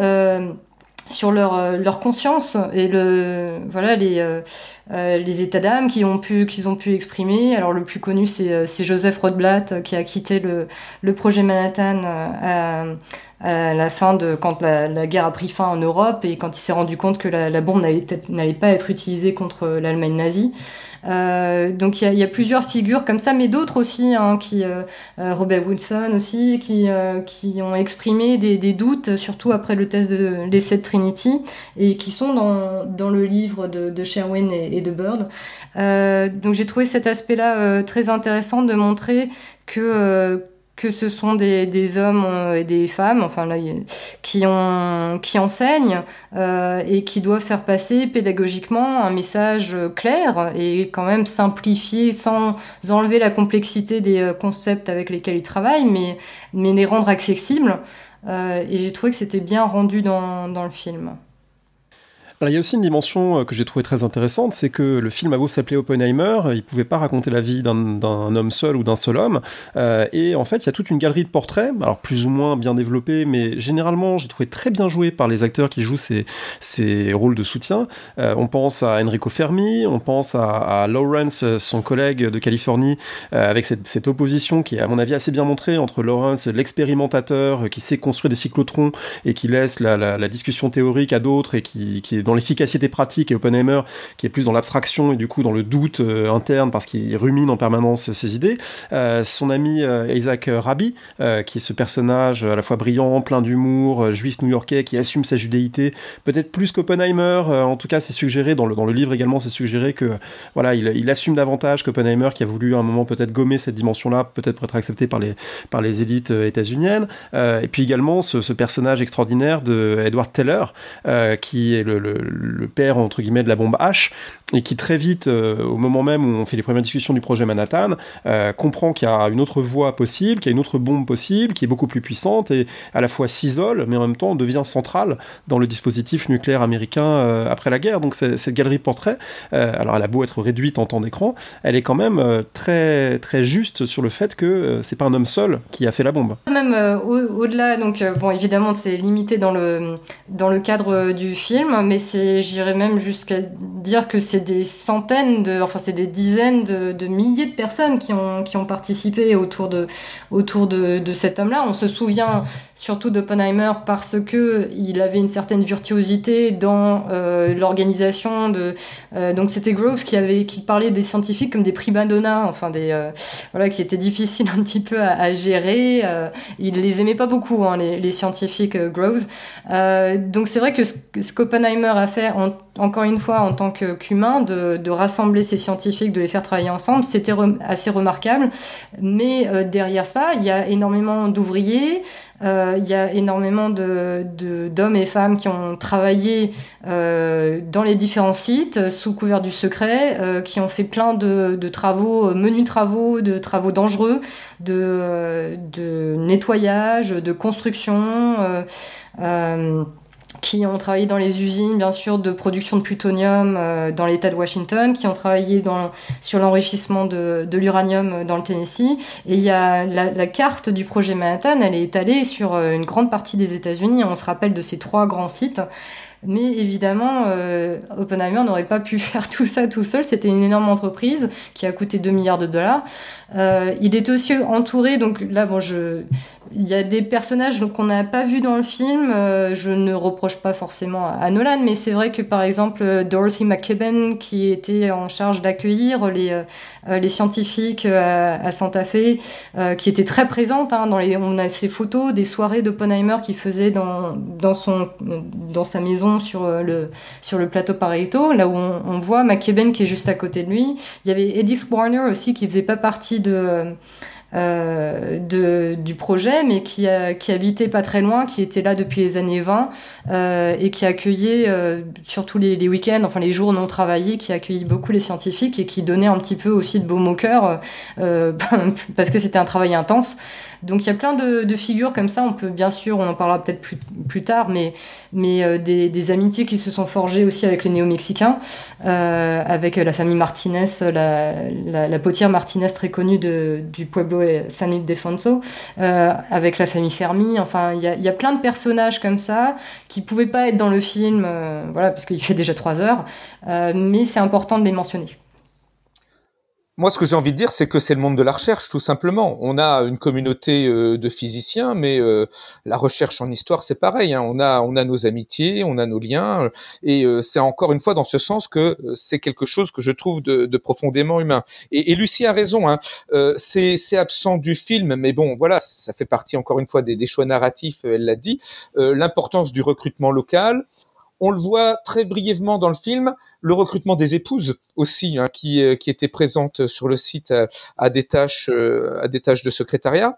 S2: sur leur, conscience et le voilà les états d'âme qu'ils ont pu qu'ils ont pu exprimer. Alors le plus connu c'est c'est Joseph Rothblatt qui a quitté le le projet Manhattan à, à la fin de quand la, la, guerre a pris fin en Europe et quand il s'est rendu compte que la, la bombe n'allait pas être utilisée contre l'Allemagne nazie. Euh, donc il y, y, a plusieurs figures comme ça, mais d'autres aussi, hein, qui euh, euh, Robert Wilson aussi, qui, euh, qui ont exprimé des, des, doutes, surtout après le test de l'essai de Trinity, et qui sont dans, dans le livre de, de Sherwin et, et de Bird. donc j'ai trouvé cet aspect-là très intéressant de montrer que que ce sont des, des hommes euh, et des femmes, enfin là, qui, ont, qui enseignent euh, et qui doivent faire passer pédagogiquement un message clair et quand même simplifié sans enlever la complexité des euh, concepts avec lesquels ils travaillent, mais, mais les rendre accessibles. Euh, et j'ai trouvé que c'était bien rendu dans, dans le film.
S1: Il y a aussi une dimension euh, que j'ai trouvée très intéressante, c'est que le film a beau s'appeler Oppenheimer, il pouvait pas raconter la vie d'un homme seul ou d'un seul homme. Euh, et en fait, il y a toute une galerie de portraits, alors plus ou moins bien développés, mais généralement, j'ai trouvé très bien joué par les acteurs qui jouent ces, rôles de soutien. Euh, on pense à Enrico Fermi, on pense à, Lawrence, son collègue de Californie, avec cette, opposition qui est, à mon avis, assez bien montrée entre Lawrence, l'expérimentateur qui sait construire des cyclotrons et qui laisse la, la, la discussion théorique à d'autres et qui, qui est dans l'efficacité pratique et Oppenheimer qui est plus dans l'abstraction et du coup dans le doute euh, interne parce qu'il rumine en permanence ses idées. Euh, son ami euh, Isaac Rabi, qui est ce personnage à la fois brillant, plein d'humour, juif new-yorkais qui assume sa judéité, peut-être plus qu'Oppenheimer. en tout cas, c'est suggéré dans le, dans le livre également, c'est suggéré que voilà, il, assume davantage qu'Oppenheimer qui a voulu à un moment peut-être gommer cette dimension-là, peut-être pour être accepté par les par les élites états-uniennes. et puis également ce, personnage extraordinaire de Edward Teller, qui est le le père entre guillemets de la bombe H et qui très vite, euh, au moment même où on fait les premières discussions du projet Manhattan, euh, comprend qu'il y a une autre voie possible, qu'il y a une autre bombe possible, qui est beaucoup plus puissante et à la fois s'isole, mais en même temps devient centrale dans le dispositif nucléaire américain euh, après la guerre. Donc cette galerie de portraits, alors elle a beau être réduite en temps d'écran, elle est quand même très très juste sur le fait que c'est pas un homme seul qui a fait la bombe.
S2: Même au-delà, donc bon évidemment c'est limité dans le dans le cadre du film, mais j'irais même jusqu'à dire que c'est des centaines, de, enfin c'est des dizaines de, milliers de personnes qui ont, participé autour de cet homme-là. On se souvient surtout d'Oppenheimer parce que il avait une certaine virtuosité dans euh, l'organisation de. Euh, donc c'était Groves qui avait qui parlait des scientifiques comme des prima donna, enfin des euh, voilà qui étaient difficiles un petit peu à, à gérer. Euh, il les aimait pas beaucoup hein, les, les, scientifiques euh, Groves. donc c'est vrai que ce, ce qu'Oppenheimer a fait en, encore une fois en tant qu'humain de, de, rassembler ces scientifiques, de les faire travailler ensemble, c'était assez remarquable. Mais derrière ça, il y a énormément d'ouvriers. Euh, il y a énormément d'hommes et femmes qui ont travaillé euh, dans les différents sites sous couvert du secret, euh, qui ont fait plein de, travaux, menus travaux, de travaux dangereux, de nettoyage, de construction qui ont travaillé dans les usines, bien sûr, de production de plutonium euh, dans l'État de Washington, qui ont travaillé sur l'enrichissement de, l'uranium dans le Tennessee. Et il y a la, carte du projet Manhattan, elle est étalée sur euh, une grande partie des États-Unis. On se rappelle de ces trois grands sites. Mais évidemment, euh, n'aurait pas pu faire tout ça tout seul. C'était une énorme entreprise qui a coûté 2 milliards de dollars. Euh, il est aussi entouré, donc là, bon, je, il y a des personnages qu'on n'a pas vus dans le film. Euh, je ne reproche pas forcément à Nolan, mais c'est vrai que par exemple euh, Dorothy McKibben, qui était en charge d'accueillir les, euh, les scientifiques à, Santa Fe, qui était très présente. Hein, dans les, on a ces photos des soirées d'Oppenheimer qu'il faisait dans, dans, son, dans sa maison sur le, sur le plateau Pareto, là où on, on voit McKibben qui est juste à côté de lui. Il y avait Edith Warner aussi qui faisait pas partie de euh, de, du projet, mais qui, qui habitait pas très loin, qui était là depuis les années 20 euh, et qui accueillait euh, surtout les, les week-ends, enfin les jours non travaillés, qui accueillait beaucoup les scientifiques et qui donnait un petit peu aussi de baume au cœur euh, parce que c'était un travail intense. Donc il y a plein de, de, figures comme ça. On peut bien sûr, on en parlera peut-être plus, plus tard, mais, mais euh, des, des, amitiés qui se sont forgées aussi avec les néo-mexicains, euh, avec la famille Martinez, la, la, la, potière Martinez très connue de, du Pueblo San Ildefonso, euh, avec la famille Fermi. Enfin, il y a, y a, plein de personnages comme ça qui pouvaient pas être dans le film, euh, voilà, parce qu'il fait déjà trois heures, euh, mais c'est important de les mentionner.
S3: Moi, ce que j'ai envie de dire, c'est que c'est le monde de la recherche, tout simplement. On a une communauté euh, de physiciens, mais euh, la recherche en histoire, c'est pareil. Hein. On a, on a nos amitiés, on a nos liens, et euh, c'est encore une fois dans ce sens que c'est quelque chose que je trouve de, de profondément humain. Et, et, Lucie a raison. Hein. c'est absent du film, mais bon, voilà, ça fait partie encore une fois des, des choix narratifs. Elle l'a dit. L'importance du recrutement local, on le voit très brièvement dans le film, le recrutement des épouses aussi, hein, qui, euh, qui étaient présentes sur le site à, à des tâches, euh, à des tâches de secrétariat.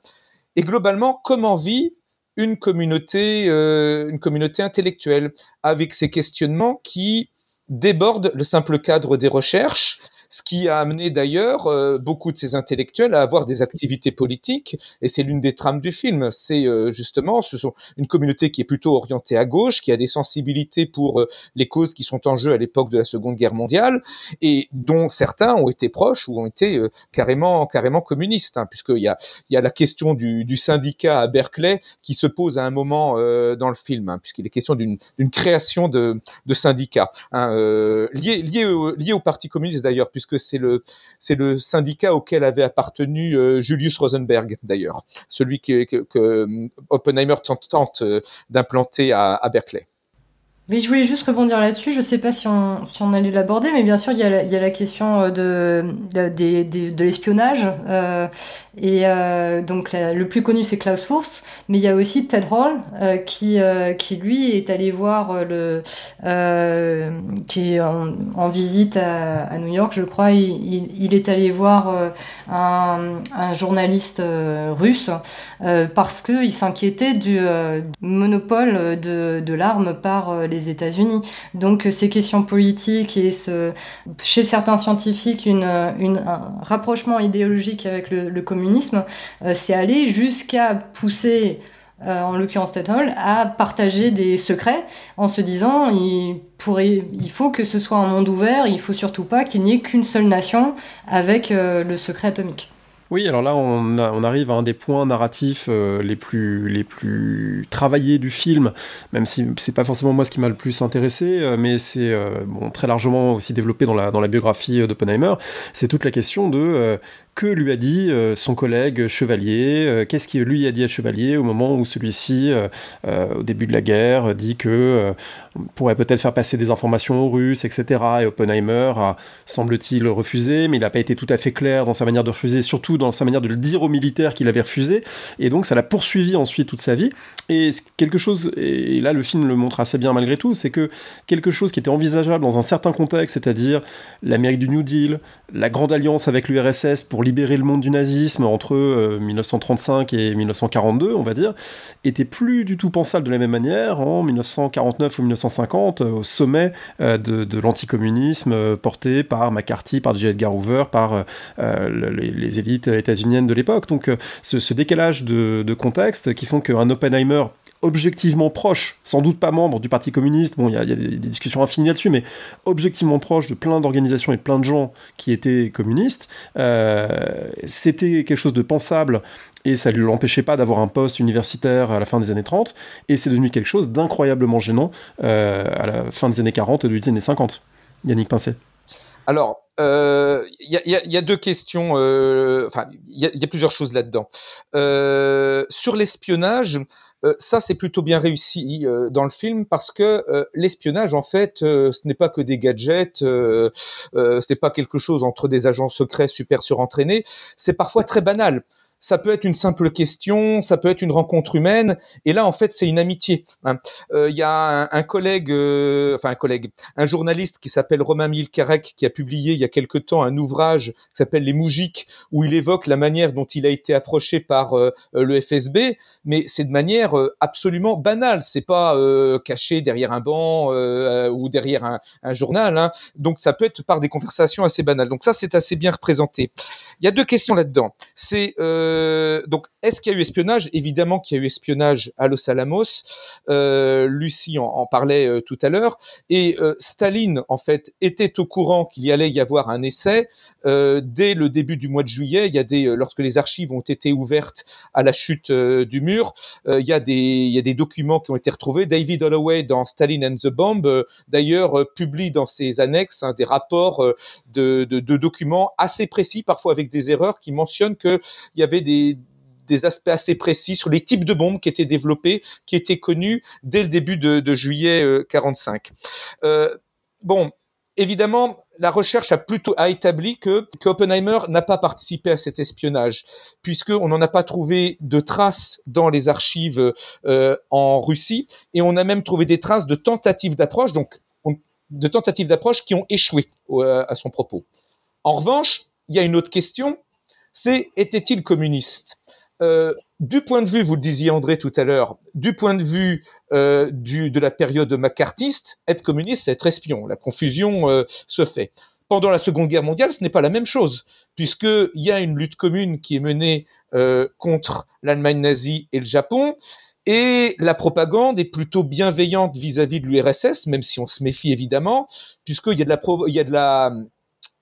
S3: et globalement comment vit une communauté, une communauté intellectuelle, avec ces questionnements qui débordent le simple cadre des recherches ce qui a amené d'ailleurs euh, beaucoup de ces intellectuels à avoir des activités politiques, et c'est l'une des trames du film. C'est euh, justement, ce sont une communauté qui est plutôt orientée à gauche, qui a des sensibilités pour euh, les causes qui sont en jeu à l'époque de la Seconde Guerre mondiale, et dont certains ont été proches ou ont été carrément, carrément communistes, hein, puisqu'il y a, il y a la question du, du, syndicat à Berkeley qui se pose à un moment dans le film, hein, puisqu'il est question d'une création de, de syndicats, hein, liés, liés, au, liés au Parti communiste d'ailleurs puisque c'est le, syndicat auquel avait appartenu euh, Julius Rosenberg, d'ailleurs, celui que, euh, Oppenheimer tente, euh, d'implanter à Berkeley.
S2: Oui, je voulais juste rebondir là-dessus. Je ne sais pas si on, si on allait l'aborder, mais bien sûr, il y a la, il y a la question euh, de, de, de, de l'espionnage. Euh, et euh, donc, le plus connu, c'est Klaus Fuchs, mais il y a aussi Ted Hall, euh, qui, euh, qui lui est allé voir le. qui est en, en visite à, à, New York, je crois. Il, il, il est allé voir un, un, journaliste russe parce qu'il s'inquiétait du monopole de, de l'arme par les États-Unis. Donc euh, ces questions politiques et chez certains scientifiques une, un rapprochement idéologique avec le, communisme, euh, c'est aller jusqu'à pousser euh, en l'occurrence Hall, à partager des secrets en se disant il, faut que ce soit un monde ouvert, il faut surtout pas qu'il n'y ait qu'une seule nation avec euh, le secret atomique.
S1: Oui, alors là, on, arrive à un des points narratifs euh, les, plus, les plus travaillés du film, même si c'est pas forcément moi ce qui m'a le plus intéressé, euh, mais c'est euh, très largement aussi développé dans la, dans la biographie d'Oppenheimer. C'est toute la question de que lui a dit euh, son collègue Chevalier, euh, qu'est-ce qu'il lui a dit à Chevalier au moment où celui-ci, euh, au début de la guerre, dit que on pourrait peut-être faire passer des informations aux Russes, etc. Et Oppenheimer a, semble-t-il, refusé, mais il n'a pas été tout à fait clair dans sa manière de refuser, surtout dans sa manière de le dire aux militaires qu'il avait refusé, et donc ça l'a poursuivi ensuite toute sa vie. Et quelque chose, et là le film le montre assez bien malgré tout, c'est que quelque chose qui était envisageable dans un certain contexte, c'est-à-dire l'Amérique du New Deal, la grande alliance avec l'URSS pour libérer le monde du nazisme entre 1935 euh, et 1942, on va dire, était plus du tout pensable de la même manière en 1949 ou 1950, au sommet euh, de, l'anticommunisme euh, porté par McCarthy, par J. Edgar Hoover, par les, élites états-uniennes de l'époque. Donc ce, ce, décalage de, de contexte qui font qu'un Oppenheimer objectivement proche, sans doute pas membre du Parti communiste, bon, il y, a des, discussions infinies là-dessus, mais objectivement proche de plein d'organisations et plein de gens qui étaient communistes, euh, c'était quelque chose de pensable et ça ne l'empêchait pas d'avoir un poste universitaire à la fin des années 30, et c'est devenu quelque chose d'incroyablement gênant euh, à la fin des années 40 et des années 50. Yannick Pincet.
S3: Alors, il euh, y, a deux questions, enfin, il y, a plusieurs choses là-dedans. sur l'espionnage, ça, c'est plutôt bien réussi euh, dans le film parce que euh, l'espionnage, en fait, ce n'est pas que des gadgets, ce n'est pas quelque chose entre des agents secrets super surentraînés. C'est parfois très banal ça peut être une simple question, ça peut être une rencontre humaine, et là en fait c'est une amitié. Il hein. euh, y a un, collègue, euh, enfin un collègue, un journaliste qui s'appelle Romain Milkarek qui a publié il y a quelque temps un ouvrage qui s'appelle Les Moujiks où il évoque la manière dont il a été approché par euh, le FSB, mais c'est de manière absolument banale, c'est pas caché derrière un banc ou derrière un, un journal, hein. donc ça peut être par des conversations assez banales. Donc ça c'est assez bien représenté. Il y a deux questions là-dedans. C'est euh, donc, est-ce qu'il y a eu espionnage? Évidemment qu'il y a eu espionnage à Los Alamos. Euh, Lucie en, parlait euh, tout à l'heure. Et Staline, en fait, était au courant qu'il y allait y avoir un essai dès le début du mois de juillet. Il y a des, lorsque les archives ont été ouvertes à la chute du mur, il y a des, il y a des documents qui ont été retrouvés. David Holloway dans Staline and the Bomb, d'ailleurs, publie dans ses annexes hein, des rapports de, de, de documents assez précis, parfois avec des erreurs, qui mentionnent qu'il y avait des, aspects assez précis sur les types de bombes qui étaient développés, qui étaient connus dès le début de, juillet 45. Euh, euh, bon, évidemment, la recherche a plutôt a établi que, Oppenheimer n'a pas participé à cet espionnage, puisqu'on n'en a pas trouvé de traces dans les archives euh, en Russie, et on a même trouvé des traces de tentatives d'approche, donc de tentatives d'approche qui ont échoué à son propos. En revanche, il y a une autre question, c'est était-il communiste? Du point de vue, vous le disiez André tout à l'heure, du point de vue du, de la période macartiste, être communiste, c'est être espion. La confusion se fait pendant la Seconde Guerre mondiale, ce n'est pas la même chose, puisqu'il y a une lutte commune qui est menée euh, contre l'Allemagne nazie et le Japon, et la propagande est plutôt bienveillante vis-à-vis de l'URSS, même si on se méfie évidemment, puisqu'il y il y a de la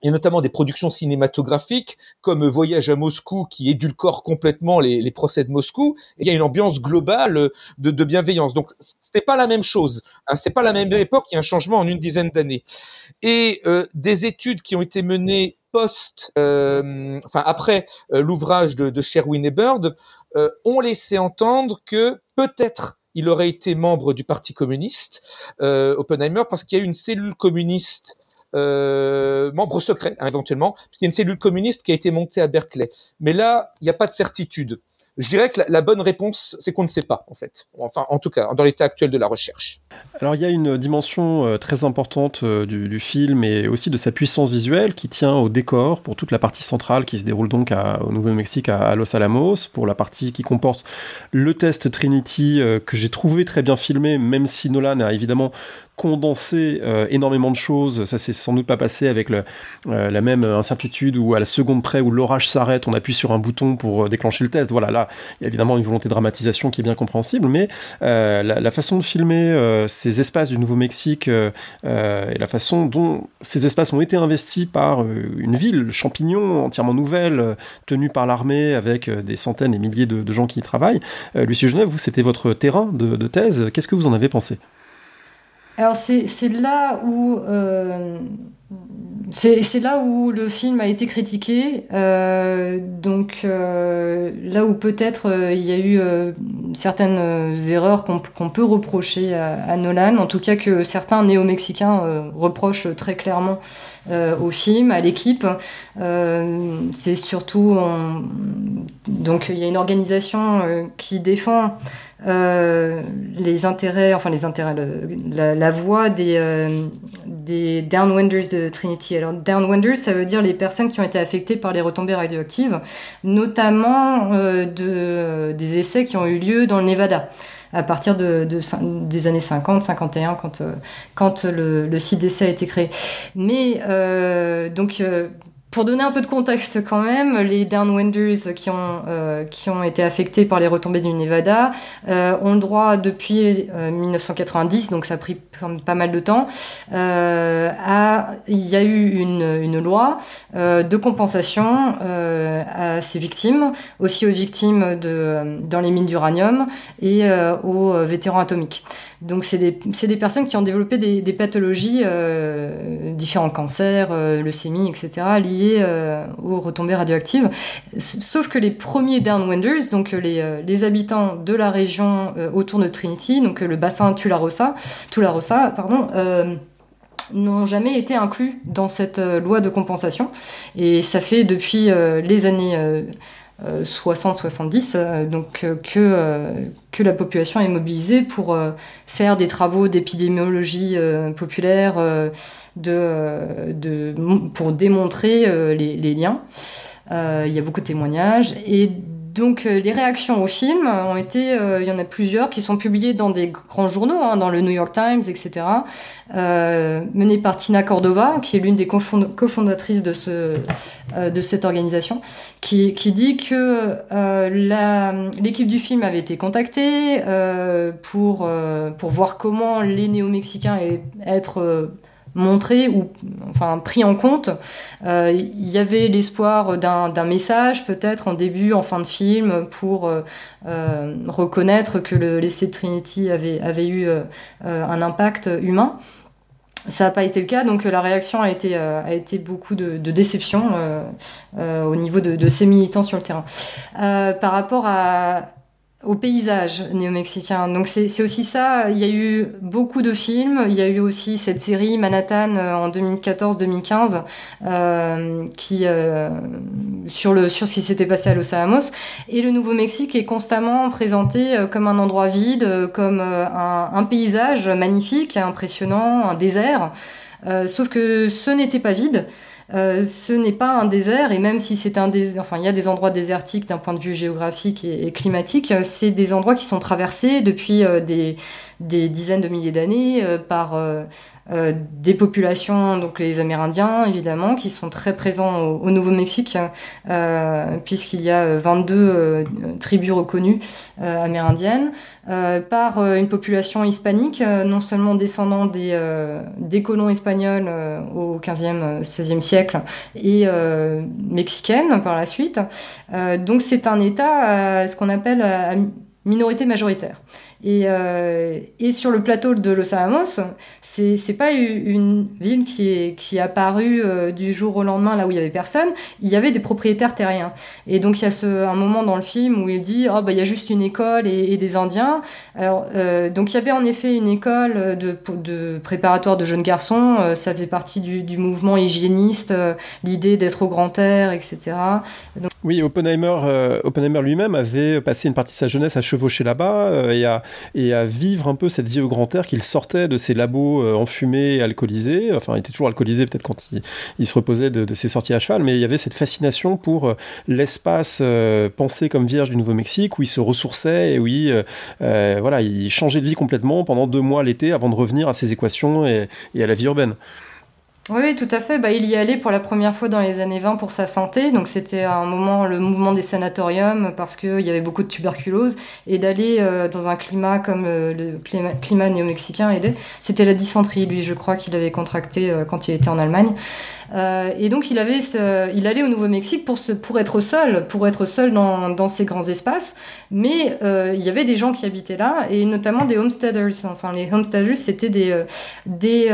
S3: il y a notamment des productions cinématographiques comme Voyage à Moscou qui édulcore complètement les, procès de Moscou. Il y a une ambiance globale de, bienveillance. Donc n'est pas la même chose. Hein, c'est pas la même époque. Il y a un changement en une dizaine d'années. Et euh, des études qui ont été menées post, euh, enfin après euh, l'ouvrage de, Sherwin et Bird, ont laissé entendre que peut-être il aurait été membre du Parti communiste, Oppenheimer, parce qu'il y a une cellule communiste euh, membre secret hein, éventuellement, il y a une cellule communiste qui a été montée à Berkeley. Mais là, il n'y a pas de certitude. Je dirais que la, bonne réponse, c'est qu'on ne sait pas, en fait. Enfin, en tout cas, dans l'état actuel de la recherche.
S1: Alors, il y a une dimension euh, très importante euh, du, film et aussi de sa puissance visuelle qui tient au décor pour toute la partie centrale qui se déroule donc au Nouveau-Mexique, à, Los Alamos, pour la partie qui comporte le test Trinity que j'ai trouvé très bien filmé, même si Nolan a évidemment condenser euh, énormément de choses. Ça s'est sans doute pas passé avec euh, la même incertitude où à la seconde près où l'orage s'arrête, on appuie sur un bouton pour euh, déclencher le test. Voilà, là, il y a évidemment une volonté de dramatisation qui est bien compréhensible, mais la, façon de filmer ces espaces du Nouveau-Mexique et la façon dont ces espaces ont été investis par une ville, Champignon, entièrement nouvelle, tenue par l'armée avec des centaines et milliers de, gens qui y travaillent. Lucie Genève, vous, c'était votre terrain de thèse. Qu'est-ce que vous en avez pensé?
S2: Alors c'est là où euh, c'est là où le film a été critiqué, euh, donc euh, là où peut-être euh, il y a eu certaines erreurs qu'on peut reprocher à, Nolan, en tout cas que certains néo-mexicains reprochent très clairement au film, à l'équipe. c'est surtout donc il y a une organisation qui défend les intérêts, enfin les intérêts, la, voix des, des downwinders de Trinity. Alors downwinders, ça veut dire les personnes qui ont été affectées par les retombées radioactives, notamment euh, de, des essais qui ont eu lieu dans le Nevada à partir de, de, des années 50, 51, quand, quand le, le site d'essai a été créé. Mais donc pour donner un peu de contexte quand même, les downwinders qui ont, euh, qui ont été affectés par les retombées du Nevada euh, ont le droit depuis 1990, euh, donc ça a pris pas mal de temps, à, il y a eu une, une loi de compensation à ces victimes, aussi aux victimes de, dans les mines d'uranium et aux vétérans atomiques. Donc c'est des, des, personnes qui ont développé des, des pathologies, différents cancers, leucémie, etc., liées euh, aux retombées radioactives. Sauf que les premiers downwinders, donc les, les habitants de la région autour de Trinity, donc le bassin Tularosa, Tularosa pardon, n'ont jamais été inclus dans cette loi de compensation. Et ça fait depuis les années 60-70, euh, euh, donc euh, que, que la population est mobilisée pour faire des travaux d'épidémiologie populaire de, de, pour démontrer les, les liens. Il y a beaucoup de témoignages et donc euh, les réactions au film ont été, euh, il y en a plusieurs qui sont publiées dans des grands journaux, hein, dans le New York Times, etc., euh, menées par Tina Cordova, qui est l'une des cofondatrices de, ce, de cette organisation, qui, qui dit que l'équipe du film avait été contactée pour, pour voir comment les néo-mexicains être montré ou enfin pris en compte. Euh, il y avait l'espoir d'un message peut-être en début, en fin de film, pour euh, euh, reconnaître que l'essai de Trinity avait, avait eu un impact humain. Ça n'a pas été le cas, donc la réaction a été, a été beaucoup de, déception au niveau de, de, ces militants sur le terrain. par rapport à, au paysage néo-mexicain. Donc c'est aussi ça, il y a eu beaucoup de films, il y a eu aussi cette série Manhattan euh, en 2014-2015 euh, qui euh, sur le sur ce qui s'était passé à Los Alamos et le Nouveau-Mexique est constamment présenté euh, comme un endroit vide, comme un, un, paysage magnifique, impressionnant, un désert. sauf que ce n'était pas vide. Ce n'est pas un désert, et même si c'est un désert, enfin, il y a des endroits désertiques d'un point de vue géographique et, climatique, c'est des endroits qui sont traversés depuis des, des, dizaines de milliers d'années par euh, des populations, donc les Amérindiens évidemment, qui sont très présents au, Nouveau-Mexique, euh, puisqu'il y a 22 euh, tribus reconnues amérindiennes, par une population hispanique, non seulement descendant des, des colons espagnols au 15e, 16e siècle, et mexicaine par la suite. donc c'est un État, ce qu'on appelle minorité majoritaire. Et, euh, et, sur le plateau de Los Alamos, c'est, c'est pas une ville qui est, qui est apparue euh, du jour au lendemain là où il y avait personne. Il y avait des propriétaires terriens. Et donc il y a ce, un moment dans le film où il dit oh bah il y a juste une école et, et des Indiens. Alors euh, donc il y avait en effet une école de, de préparatoire de jeunes garçons. Euh, ça faisait partie du, du mouvement hygiéniste, euh, l'idée d'être au grand air, etc.
S1: Donc... Oui, Oppenheimer, Oppenheimer lui-même avait passé une partie de sa jeunesse à chevaucher là-bas et à et à vivre un peu cette vie au grand air qu'il sortait de ses labos euh, enfumés et alcoolisés. Enfin, il était toujours alcoolisé peut-être quand il, se reposait de, ses sorties à cheval, mais il y avait cette fascination pour euh, l'espace euh, pensé comme vierge du Nouveau-Mexique où il se ressourçait et où il, voilà, il changeait de vie complètement pendant deux mois l'été avant de revenir à ses équations et à la vie urbaine.
S2: Oui, tout à fait. Bah, il y allait pour la première fois dans les années 20 pour sa santé. Donc c'était un moment le mouvement des sanatoriums parce qu'il y avait beaucoup de tuberculose. Et d'aller euh, dans un climat comme euh, le climat, néo-mexicain. C'était la dysenterie, lui, je crois qu'il avait contracté euh, quand il était en Allemagne. et donc il, avait il allait au Nouveau-Mexique pour, pour être seul, pour être seul dans, dans ces grands espaces. Mais il y avait des gens qui habitaient là, et notamment des homesteaders. Enfin, les homesteaders, c'était des, des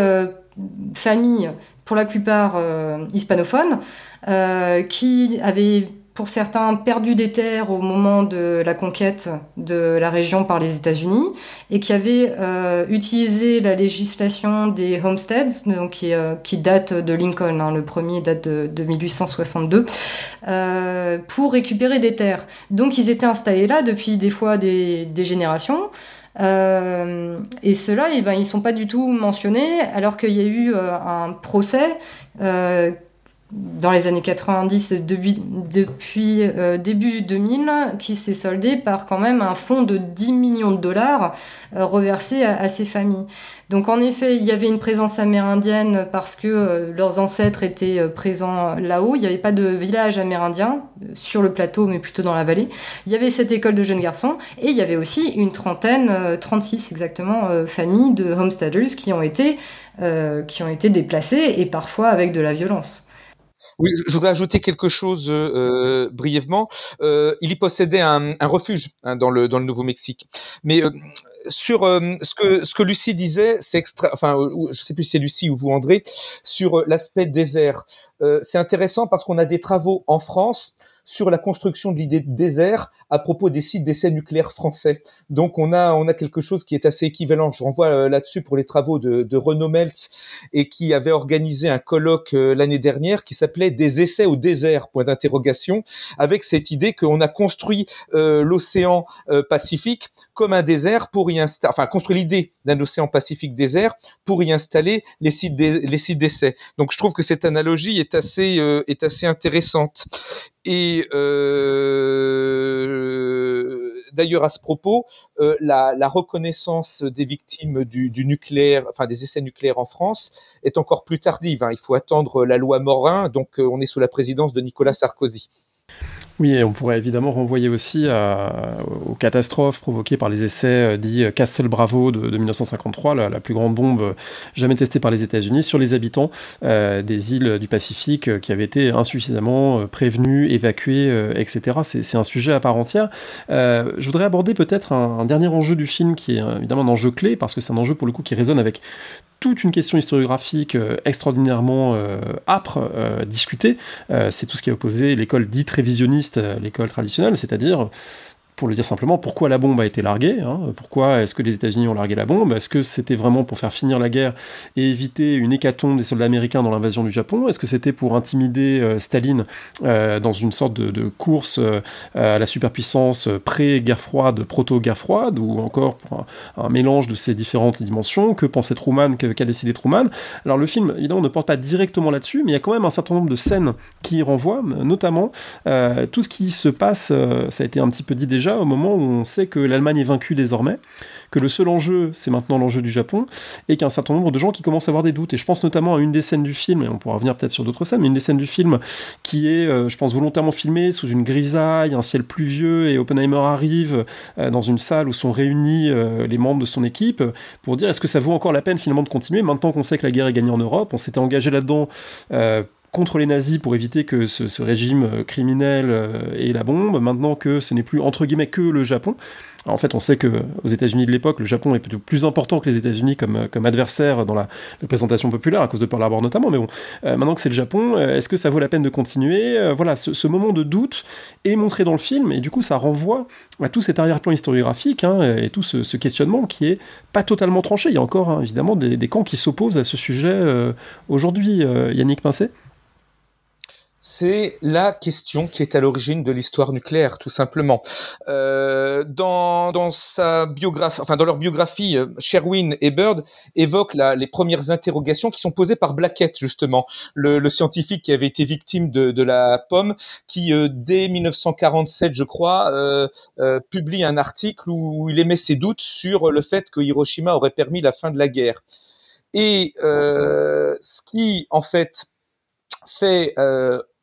S2: familles, pour la plupart euh, hispanophones, euh, qui avaient pour certains perdu des terres au moment de la conquête de la région par les États-Unis et qui avaient euh, utilisé la législation des homesteads, donc qui, date de Lincoln, hein, le premier date de, 1862, pour récupérer des terres. Donc ils étaient installés là depuis des fois des générations. Euh, et ceux-là, eh ben, ils ne sont pas du tout mentionnés, alors qu'il y a eu euh, un procès euh, dans les années 90, depuis, depuis début 2000, qui s'est soldé par quand même un fonds de 10 millions de dollars reversés à, à, ces familles. Donc en effet, il y avait une présence amérindienne parce que euh, leurs ancêtres étaient euh, présents là-haut. Il n'y avait pas de village amérindien euh, sur le plateau, mais plutôt dans la vallée. Il y avait cette école de jeunes garçons et il y avait aussi une trentaine, 36 exactement, familles de homesteaders qui ont été, qui ont été déplacées et parfois avec de la violence.
S3: Oui, je voudrais ajouter quelque chose brièvement. il y possédait un, refuge hein, dans le dans le Nouveau-Mexique, mais sur euh, ce que ce que Lucie disait, c'est extra. Enfin, je sais plus si c'est Lucie ou vous André sur euh, l'aspect désert. Euh, c'est intéressant parce qu'on a des travaux en France sur la construction de l'idée de désert à propos des sites d'essais nucléaires français. Donc on a on a quelque chose qui est assez équivalent. Je renvoie euh, là-dessus pour les travaux de, de Renaud Meltz et qui avait organisé un colloque euh, l'année dernière qui s'appelait Des essais au désert point d'interrogation avec cette idée qu'on a construit euh, l'océan Pacifique comme un désert pour y installer enfin construit l'idée d'un océan Pacifique désert pour y installer les sites les sites d'essais. Donc je trouve que cette analogie est assez est assez intéressante. Et euh, d'ailleurs, à ce propos, euh, la, reconnaissance des victimes du, du, nucléaire, enfin des essais nucléaires en France, est encore plus tardive. Hein. Il faut attendre la loi Morin, donc euh, on est sous la présidence de Nicolas Sarkozy.
S1: Oui, et on pourrait évidemment renvoyer aussi aux catastrophes provoquées par les essais euh, dits euh, Castle Bravo de, 1953, la, plus grande bombe euh, jamais testée par les États-Unis, sur les habitants des îles du Pacifique qui avaient été insuffisamment prévenus, évacués, etc. C'est un sujet à part entière. je voudrais aborder peut-être un, un, dernier enjeu du film qui est évidemment un enjeu clé, parce que c'est un enjeu pour le coup qui résonne avec toute une question historiographique euh, extraordinairement euh, âpre, euh, discutée. c'est tout ce qui a opposé l'école dite révisionniste, l'école traditionnelle, c'est-à-dire pour le dire simplement, pourquoi la bombe a été larguée hein, Pourquoi est-ce que les États-Unis ont largué la bombe Est-ce que c'était vraiment pour faire finir la guerre et éviter une hécatombe des soldats américains dans l'invasion du Japon Est-ce que c'était pour intimider euh, Staline euh, dans une sorte de, course euh, à la superpuissance pré-guerre froide, proto-guerre froide, ou encore pour un, mélange de ces différentes dimensions? Que pensait Truman? Qu'a décidé Truman? Alors le film, évidemment, ne porte pas directement là-dessus, mais il y a quand même un certain nombre de scènes qui y renvoient, notamment tout ce qui se passe, ça a été un petit peu dit déjà, au moment où on sait que l'Allemagne est vaincue désormais, que le seul enjeu, c'est maintenant l'enjeu du Japon, et qu'il y a un certain nombre de gens qui commencent à avoir des doutes. Et je pense notamment à une des scènes du film, et on pourra revenir peut-être sur d'autres scènes, mais une des scènes du film qui est, euh, je pense, volontairement filmée sous une grisaille, un ciel pluvieux, et Oppenheimer arrive euh, dans une salle où sont réunis euh, les membres de son équipe pour dire est-ce que ça vaut encore la peine finalement de continuer? Maintenant qu'on sait que la guerre est gagnée en Europe, on s'était engagé là-dedans contre les nazis pour éviter que ce, régime euh, criminel euh, ait la bombe, maintenant que ce n'est plus entre guillemets que le Japon. en fait, on sait que aux États-Unis de l'époque, le Japon est plutôt plus important que les États-Unis comme, euh, comme adversaire dans la, présentation populaire, à cause de Pearl Harbor notamment. Mais bon, maintenant que c'est le Japon, est-ce que ça vaut la peine de continuer? Voilà, ce, moment de doute est montré dans le film, et du coup, ça renvoie à tout cet arrière-plan historiographique hein, et tout ce, questionnement qui est pas totalement tranché. Il y a encore hein, évidemment des, camps qui s'opposent à ce sujet aujourd'hui. Yannick Pincet
S3: c'est la question qui est à l'origine de l'histoire nucléaire, tout simplement. Euh, dans, dans, sa biographie, enfin dans leur biographie, euh, Sherwin et Bird évoquent les premières interrogations qui sont posées par Blackett, justement, le, scientifique qui avait été victime de, la pomme, qui euh, dès 1947, je crois, publie un article où il émet ses doutes sur le fait que Hiroshima aurait permis la fin de la guerre. Et ce qui, en fait, fait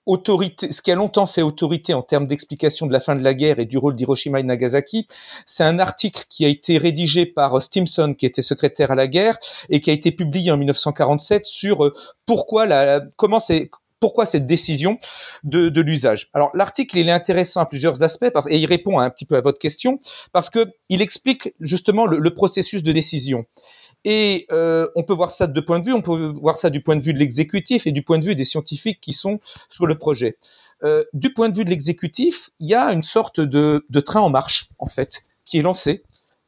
S3: autorité, ce qui a longtemps fait autorité en termes d'explication de la fin de la guerre et du rôle d'Hiroshima et Nagasaki, c'est un article qui a été rédigé par Stimson, qui était secrétaire à la guerre, et qui a été publié en 1947 sur euh, pourquoi la, comment c'est, pourquoi cette décision de, de l'usage Alors l'article il est intéressant à plusieurs aspects parce, et il répond un petit peu à votre question parce que il explique justement le, le processus de décision. Et euh, on peut voir ça de deux points de vue. On peut voir ça du point de vue de l'exécutif et du point de vue des scientifiques qui sont sur le projet. Euh, du point de vue de l'exécutif, il y a une sorte de, de, train en marche, en fait, qui est lancé,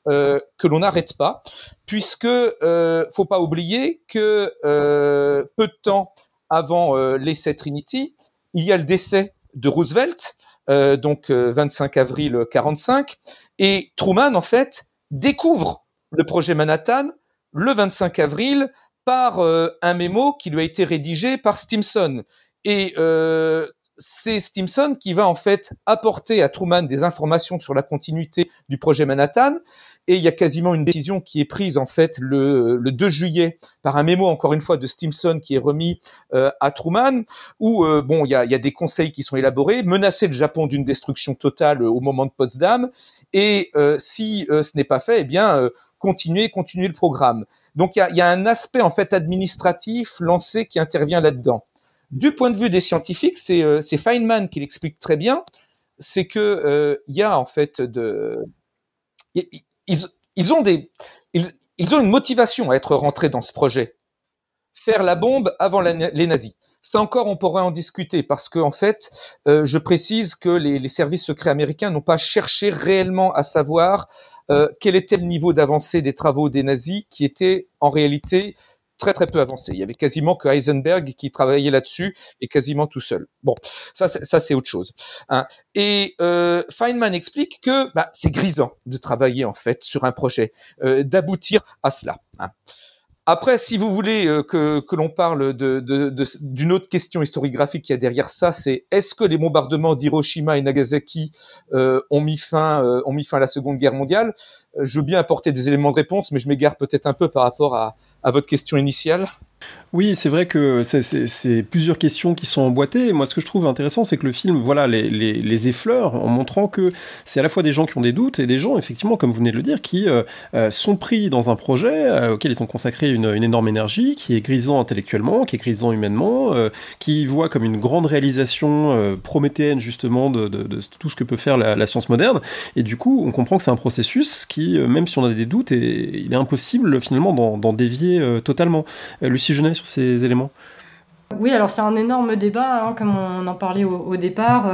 S3: euh, que l'on n'arrête pas, puisque euh, faut pas oublier que euh, peu de temps avant euh, l'essai Trinity, il y a le décès de Roosevelt, donc 25 avril 45, et Truman, en fait, découvre le projet Manhattan le 25 avril par euh, un mémo qui lui a été rédigé par Stimson. Et euh, c'est Stimson qui va en fait apporter à Truman des informations sur la continuité du projet Manhattan. Et il y a quasiment une décision qui est prise en fait le, le 2 juillet par un mémo encore une fois de Stimson qui est remis euh, à Truman, où euh, bon il y a, y a des conseils qui sont élaborés, menacer le Japon d'une destruction totale au moment de Potsdam, et si ce n'est pas fait, eh bien continuer, continuer le programme. Donc il y a, y a, un aspect en fait administratif lancé qui intervient là-dedans. Du point de vue des scientifiques, c'est euh, Feynman qui l'explique très bien. C'est que euh, il y a en fait de ils, ont une motivation à être rentrés dans ce projet. Faire la bombe avant les nazis. Ça encore, on pourrait en discuter parce que en fait, euh, je précise que les, les services secrets américains n'ont pas cherché réellement à savoir euh, quel était le niveau d'avancée des travaux des nazis qui était en réalité très très peu avancé. Il y avait quasiment que Heisenberg qui travaillait là-dessus et quasiment tout seul. Bon, ça ça c'est autre chose. Hein. Et euh, Feynman explique que bah, c'est grisant de travailler en fait sur un projet, euh, d'aboutir à cela. Hein. Après, si vous voulez euh, que, l'on parle d'une autre question historiographique qui y a derrière ça, c'est est-ce que les bombardements d'Hiroshima et Nagasaki euh, ont, mis fin, euh, ont mis fin à la Seconde Guerre mondiale? Je veux bien apporter des éléments de réponse, mais je m'égare peut-être un peu par rapport à votre question initiale.
S1: Oui, c'est vrai que c'est plusieurs questions qui sont emboîtées. Moi, ce que je trouve intéressant, c'est que le film, voilà, les, effleure en montrant que c'est à la fois des gens qui ont des doutes et des gens, effectivement, comme vous venez de le dire, qui euh, euh sont pris dans un projet euh, auquel ils ont consacré une, énorme énergie, qui est grisant intellectuellement, qui est grisant humainement, qui voit comme une grande réalisation prométhéenne, justement, de, tout ce que peut faire la, science moderne. Et du coup, on comprend que c'est un processus qui, même si on a des doutes, il est impossible, finalement, d'en dévier totalement. Lucie Sur ces éléments.
S2: Oui, alors c'est un énorme débat, hein, comme on en parlait au, départ,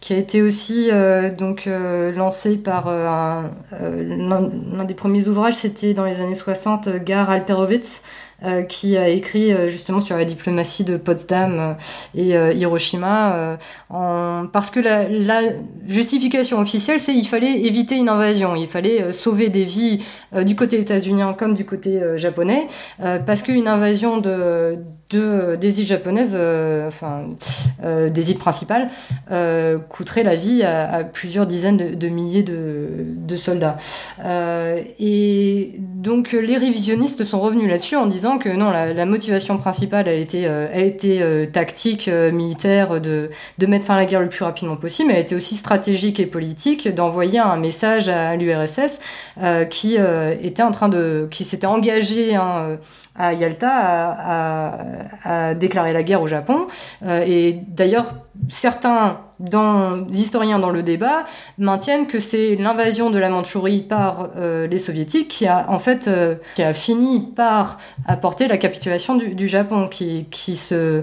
S2: qui a été aussi donc lancé par l'un des premiers ouvrages, c'était dans les années 60, Gar Alperovitz, euh, qui a écrit euh, justement sur la diplomatie de Potsdam euh, et Hiroshima, en... parce que la, la justification officielle, c'est il fallait éviter une invasion, il fallait sauver des vies du côté états-unien comme du côté japonais, parce qu'une invasion de de, des îles japonaises, enfin des îles principales, coûterait la vie à, plusieurs dizaines de, milliers de, soldats. et donc les révisionnistes sont revenus là-dessus en disant que non, la, motivation principale, elle était, euh, elle était euh, tactique, euh, militaire, de, de mettre fin à la guerre le plus rapidement possible, mais elle était aussi stratégique et politique, d'envoyer un message à l'URSS qui était en train de, qui s'était engagé hein, à Yalta à, déclarer la guerre au Japon. et d'ailleurs, certains dans, historiens dans le débat maintiennent que c'est l'invasion de la Mandchourie par euh, les soviétiques qui a en fait euh, qui a fini par apporter la capitulation du, du Japon qui, qui se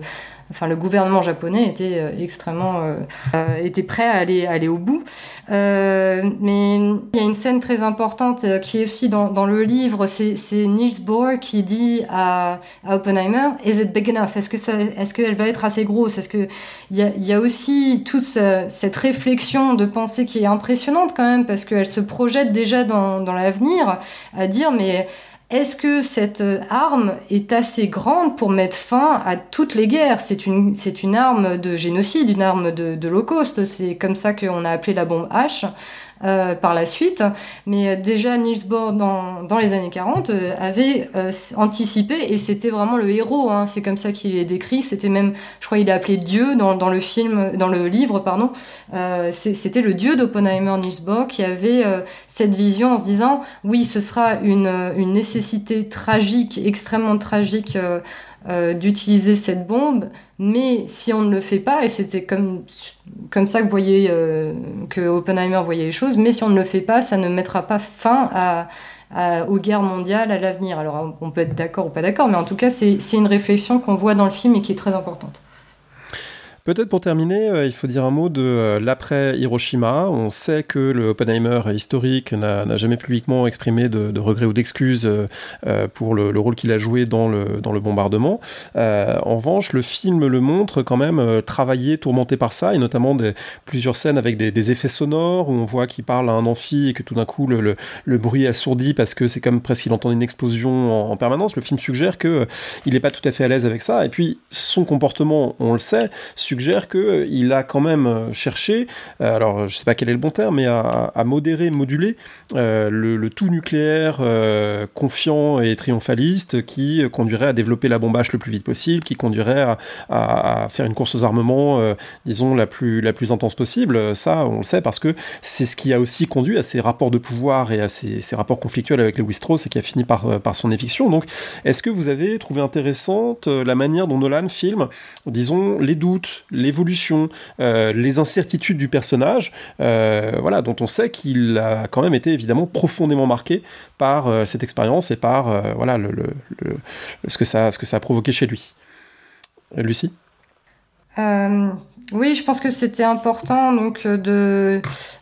S2: enfin le gouvernement japonais était euh, extrêmement euh, euh, était prêt à aller aller au bout. Mais il y a une scène très importante qui est aussi dans, dans le livre c'est Niels Bohr qui dit à, à, Oppenheimer is it big enough? Est-ce que ça est-ce qu'elle va être assez grosse? Est-ce que il y a, y a aussi toute cette réflexion de pensée qui est impressionnante quand même parce qu'elle se projette déjà dans, dans l'avenir à dire mais est-ce que cette euh, arme est assez grande pour mettre fin à toutes les guerres? C'est une, une arme de génocide, une arme de, de low cost. C'est comme ça qu'on a appelé la bombe H. Euh, par la suite. Mais euh, déjà, Niels Bohr, dans, dans les années 40, euh, avait anticipé, et c'était vraiment le héros, hein, c'est comme ça qu'il est décrit, c'était même, je crois, il est appelé Dieu dans, dans le film, dans le livre, pardon, c'était le Dieu d'Oppenheimer, Niels Bohr, qui avait cette vision en se disant, oui, ce sera une, une nécessité tragique, extrêmement tragique, euh, d'utiliser cette bombe, mais si on ne le fait pas, et c'était comme, comme ça que, voyez, euh, que Oppenheimer voyait les choses, mais si on ne le fait pas, ça ne mettra pas fin à, aux guerres mondiales à l'avenir. Alors on peut être d'accord ou pas d'accord, mais en tout cas c'est une réflexion qu'on voit dans le film et qui est très importante.
S1: Peut-être pour terminer, euh, il faut dire un mot de euh, l'après Hiroshima. On sait que le Oppenheimer historique n'a jamais publiquement exprimé de, de regrets ou d'excuses euh, pour le, rôle qu'il a joué dans le, bombardement. en revanche, le film le montre quand même travaillé, tourmenté par ça, et notamment plusieurs scènes avec des, effets sonores où on voit qu'il parle à un amphi et que tout d'un coup le, bruit assourdit parce que c'est comme presque qu'il entend une explosion en, permanence. Le film suggère que il n'est pas tout à fait à l'aise avec ça. Et puis son comportement, on le sait, suggère qu'il a quand même euh, cherché, euh, alors je sais pas quel est le bon terme, mais à, modérer, moduler euh, le, tout nucléaire confiant et triomphaliste qui conduirait à développer la bombage le plus vite possible, qui conduirait à, faire une course aux armements, disons, la plus, la plus intense possible. Ça, on le sait parce que c'est ce qui a aussi conduit à ces rapports de pouvoir et à ces, rapports conflictuels avec Lewis Strauss et qui a fini par, par son éviction. Donc, est-ce que vous avez trouvé intéressante la manière dont Nolan filme, disons, les doutes, l'évolution, euh, les incertitudes du personnage, euh, voilà, dont on sait qu'il a quand même été évidemment profondément marqué par euh, cette expérience et par voilà ce que ça ce que ça a provoqué chez lui. Lucie?
S2: Oui, je pense que c'était important donc euh, de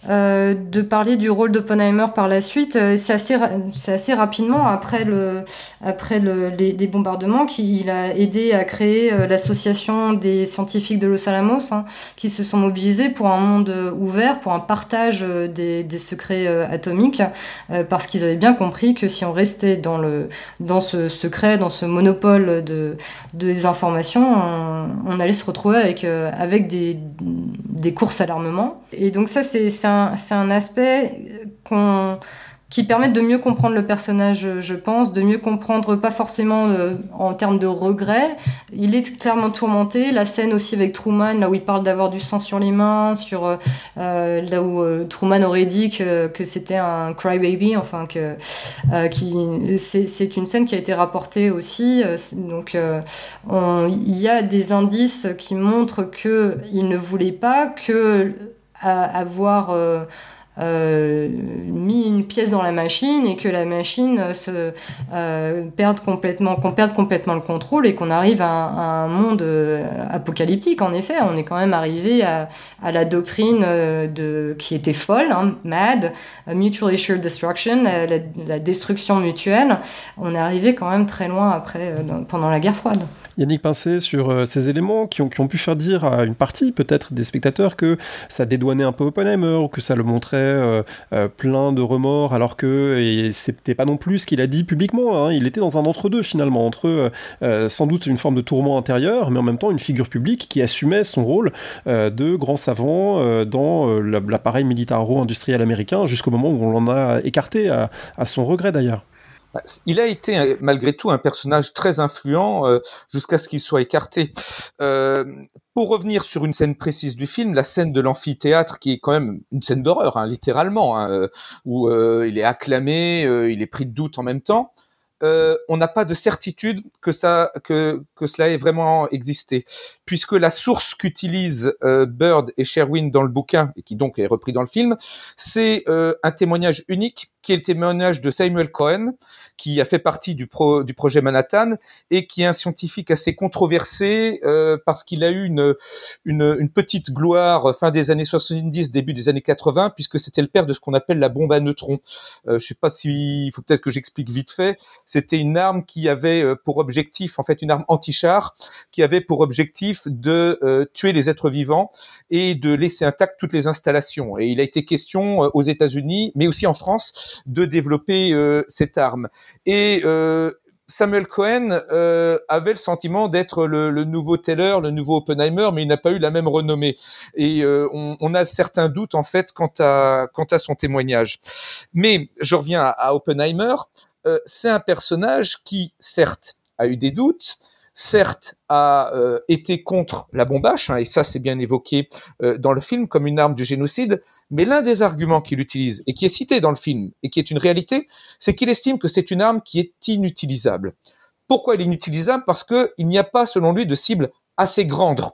S2: euh, de parler du rôle d'Oppenheimer par la suite. Euh, c'est assez c'est assez rapidement après le après le, les, bombardements qu'il a aidé à créer l'association des scientifiques de Los Alamos hein, qui se sont mobilisés pour un monde ouvert, pour un partage des, des secrets atomiques, parce qu'ils avaient bien compris que si on restait dans le dans ce secret, dans ce monopole de des informations, on, on allait se retrouver avec avec des des, courses à l'armement. Et donc ça, c'est un, un aspect qu'on qui permettent de mieux comprendre le personnage, je pense, de mieux comprendre, pas forcément euh, en termes de regret. Il est clairement tourmenté. La scène aussi avec Truman, là où il parle d'avoir du sang sur les mains, sur euh, euh là où euh, Truman aurait dit que, que c'était un crybaby, enfin que qui c'est une scène qui a été rapportée aussi. donc il y a des indices qui montrent que il ne voulait pas que avoir mis une pièce dans la machine et que la machine se perde complètement, qu'on perde complètement le contrôle et qu'on arrive à, un monde apocalyptique. En effet, on est quand même arrivé à, la doctrine de qui était folle, hein, MAD, Mutual Assured Destruction, la, la destruction mutuelle. On est arrivé quand même très loin après, pendant la guerre froide.
S1: Yannick Pincé sur euh, ces éléments qui ont, pu faire dire à une partie peut-être des spectateurs que ça dédouanait un peu Oppenheimer ou que ça le montrait euh, euh, plein de remords alors que c'était pas non plus ce qu'il a dit publiquement. Hein. Il était dans un entre-deux finalement entre sans doute une forme de tourment intérieur mais en même temps une figure publique qui assumait son rôle de grand savant dans l'appareil militaro-industriel américain jusqu'au moment où on l'en a écarté à son regret d'ailleurs.
S3: Il a été euh, malgré tout un personnage très influent euh, jusqu'à ce qu'il soit écarté. Euh, pour revenir sur une scène précise du film, la scène de l'amphithéâtre, qui est quand même une scène d'horreur, hein, littéralement, hein, où il est acclamé, il est pris de doute en même temps. Euh, on n'a pas de certitude que ça que, que cela ait vraiment existé, puisque la source qu'utilisent euh, Bird et Sherwin dans le bouquin et qui donc est repris dans le film, c'est euh, un témoignage unique qui est le témoignage de Samuel Cohen, qui a fait partie du, pro, du projet Manhattan et qui est un scientifique assez controversé parce qu'il a eu une, une, une, petite gloire fin des années 70, début des années 80, puisque c'était le père de ce qu'on appelle la bombe à neutrons. je sais pas si il faut peut-être que j'explique vite fait. C'était une arme qui avait euh, pour objectif, en fait, une arme anti-char, qui avait pour objectif de euh, tuer les êtres vivants et de laisser intactes toutes les installations. Et il a été question euh, aux États-Unis, mais aussi en France, de développer cette arme. Et Samuel Cohen avait le sentiment d'être le, nouveau Taylor, le nouveau Oppenheimer, mais il n'a pas eu la même renommée. Et on, a certains doutes en fait quant à son témoignage. Mais je reviens à Oppenheimer. Euh, c'est un personnage qui, certes, a eu des doutes, certes, a euh, été contre la bombache, hein, et ça c'est bien évoqué euh, dans le film comme une arme du génocide, mais l'un des arguments qu'il utilise, et qui est cité dans le film, et qui est une réalité, c'est qu'il estime que c'est une arme qui est inutilisable. Pourquoi elle est inutilisable? Parce qu'il n'y a pas, selon lui, de cible assez grande.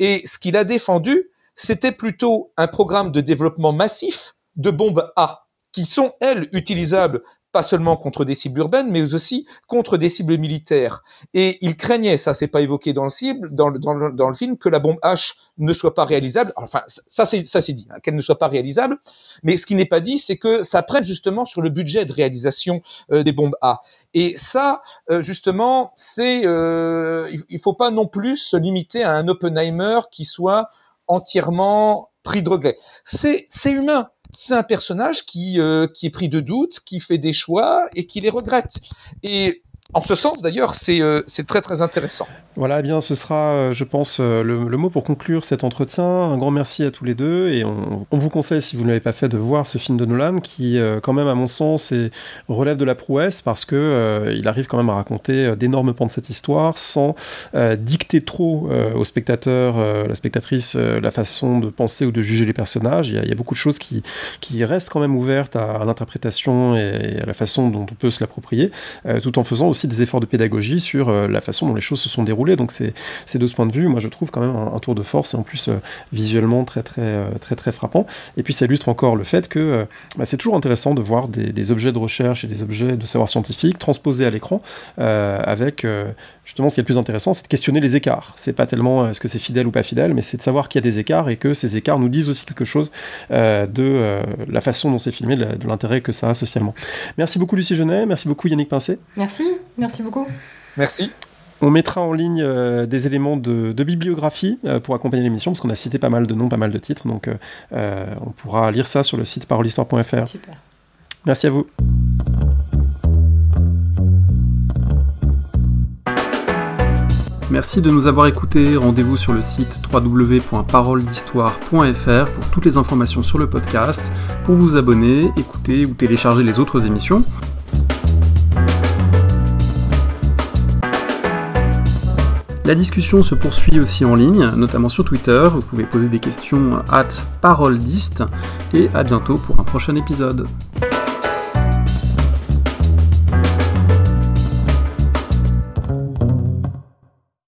S3: Et ce qu'il a défendu, c'était plutôt un programme de développement massif de bombes A, qui sont, elles, utilisables pas seulement contre des cibles urbaines, mais aussi contre des cibles militaires. Et il craignait, ça c'est pas évoqué dans le cible, dans le, dans le, dans le film, que la bombe H ne soit pas réalisable. Enfin, ça c'est ça c'est dit, hein, qu'elle ne soit pas réalisable. Mais ce qui n'est pas dit, c'est que ça prête justement sur le budget de réalisation euh, des bombes A. Et ça, euh, justement, c'est euh, il faut pas non plus se limiter à un Oppenheimer qui soit entièrement pris de regret. C'est c'est humain c'est un personnage qui, euh, qui est pris de doutes, qui fait des choix et qui les regrette. Et en ce sens, d'ailleurs, c'est euh, très très intéressant.
S1: Voilà, eh bien, ce sera, euh, je pense, euh, le, mot pour conclure cet entretien. Un grand merci à tous les deux et on, vous conseille, si vous ne l'avez pas fait, de voir ce film de Nolan qui, quand même, à mon sens, relève de la prouesse parce que il arrive quand même à raconter d'énormes pans de cette histoire sans dicter trop au spectateur, la spectatrice, la façon de penser ou de juger les personnages. Il y a, beaucoup de choses qui, restent quand même ouvertes à, l'interprétation et, et, à la façon dont on peut se l'approprier, tout en faisant aussi des efforts de pédagogie sur euh, la façon dont les choses se sont déroulées. Donc c'est de ce point de vue, moi je trouve quand même un, tour de force et en plus euh, visuellement très très euh, très très frappant. Et puis ça illustre encore le fait que bah, c'est toujours intéressant de voir des, objets de recherche et des objets de savoir scientifique transposés à l'écran avec justement ce qui est le plus intéressant, c'est de questionner les écarts. C'est pas tellement est-ce que c'est fidèle ou pas fidèle, mais c'est de savoir qu'il y a des écarts et que ces écarts nous disent aussi quelque chose de la façon dont c'est filmé, de l'intérêt que ça a socialement. Merci beaucoup Lucie Genet, merci beaucoup Yannick Pincé.
S2: Merci. Merci beaucoup.
S3: Merci.
S1: On mettra en ligne euh, des éléments de, bibliographie euh, pour accompagner l'émission, parce qu'on a cité pas mal de noms, pas mal de titres, donc euh, on pourra lire ça sur le site parolehistoire.fr. Super. Merci à vous. Merci de nous avoir écoutés. Rendez-vous sur le site www.paroledhistoire.fr pour toutes les informations sur le podcast, pour vous abonner, écouter ou télécharger les autres émissions. La discussion se poursuit aussi en ligne, notamment sur Twitter. Vous pouvez poser des questions at paroledist et à bientôt pour un prochain épisode.